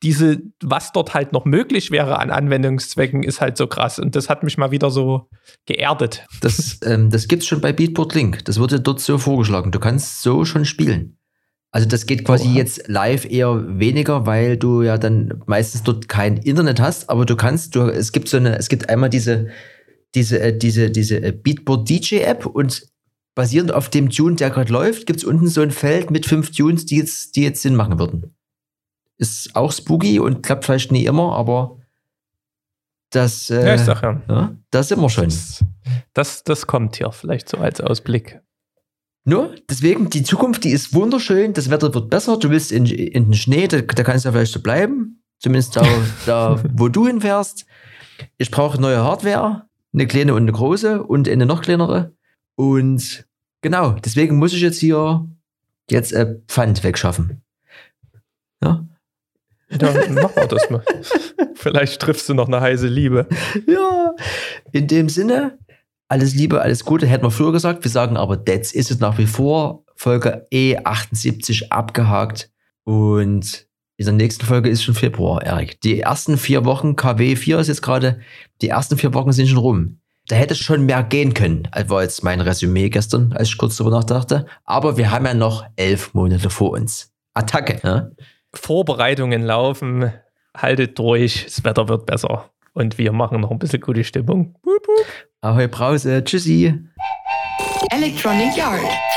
diese, was dort halt noch möglich wäre an Anwendungszwecken, ist halt so krass. Und das hat mich mal wieder so geerdet. Das, ähm, das es schon bei Beatport Link. Das wurde dort so vorgeschlagen. Du kannst so schon spielen. Also das geht quasi Oha. jetzt live eher weniger, weil du ja dann meistens dort kein Internet hast, aber du kannst, du, es gibt so eine, es gibt einmal diese, diese, äh, diese, diese äh, Beatport DJ App und basierend auf dem Tune, der gerade läuft, gibt es unten so ein Feld mit fünf Tunes, die jetzt, die jetzt Sinn machen würden. Ist auch spooky und klappt vielleicht nie immer, aber das, äh, Ja, ich sag ja. ja, da sind wir schon. Das, das, das kommt hier vielleicht so als Ausblick. Nur, deswegen, die Zukunft, die ist wunderschön, das Wetter wird besser, du willst in, in den Schnee, da, da kannst du ja vielleicht so bleiben. Zumindest da, da wo du hinfährst. Ich brauche neue Hardware, eine kleine und eine große und eine noch kleinere. Und genau, deswegen muss ich jetzt hier jetzt äh, Pfand wegschaffen. Ja, Ja, machen wir das mal. Vielleicht triffst du noch eine heiße Liebe. ja. In dem Sinne, alles Liebe, alles Gute, hätten wir früher gesagt. Wir sagen aber, that's is es nach wie vor. Folge E78 abgehakt. Und in der nächsten Folge ist schon Februar, Erik. Die ersten vier Wochen, KW4 ist jetzt gerade, die ersten vier Wochen sind schon rum. Da hätte schon mehr gehen können, war jetzt mein Resümee gestern, als ich kurz darüber nachdachte. Aber wir haben ja noch elf Monate vor uns. Attacke. Ja? Vorbereitungen laufen. Haltet durch. Das Wetter wird besser. Und wir machen noch ein bisschen gute Stimmung. Ahoi Brause, tschüssi. Electronic Yard.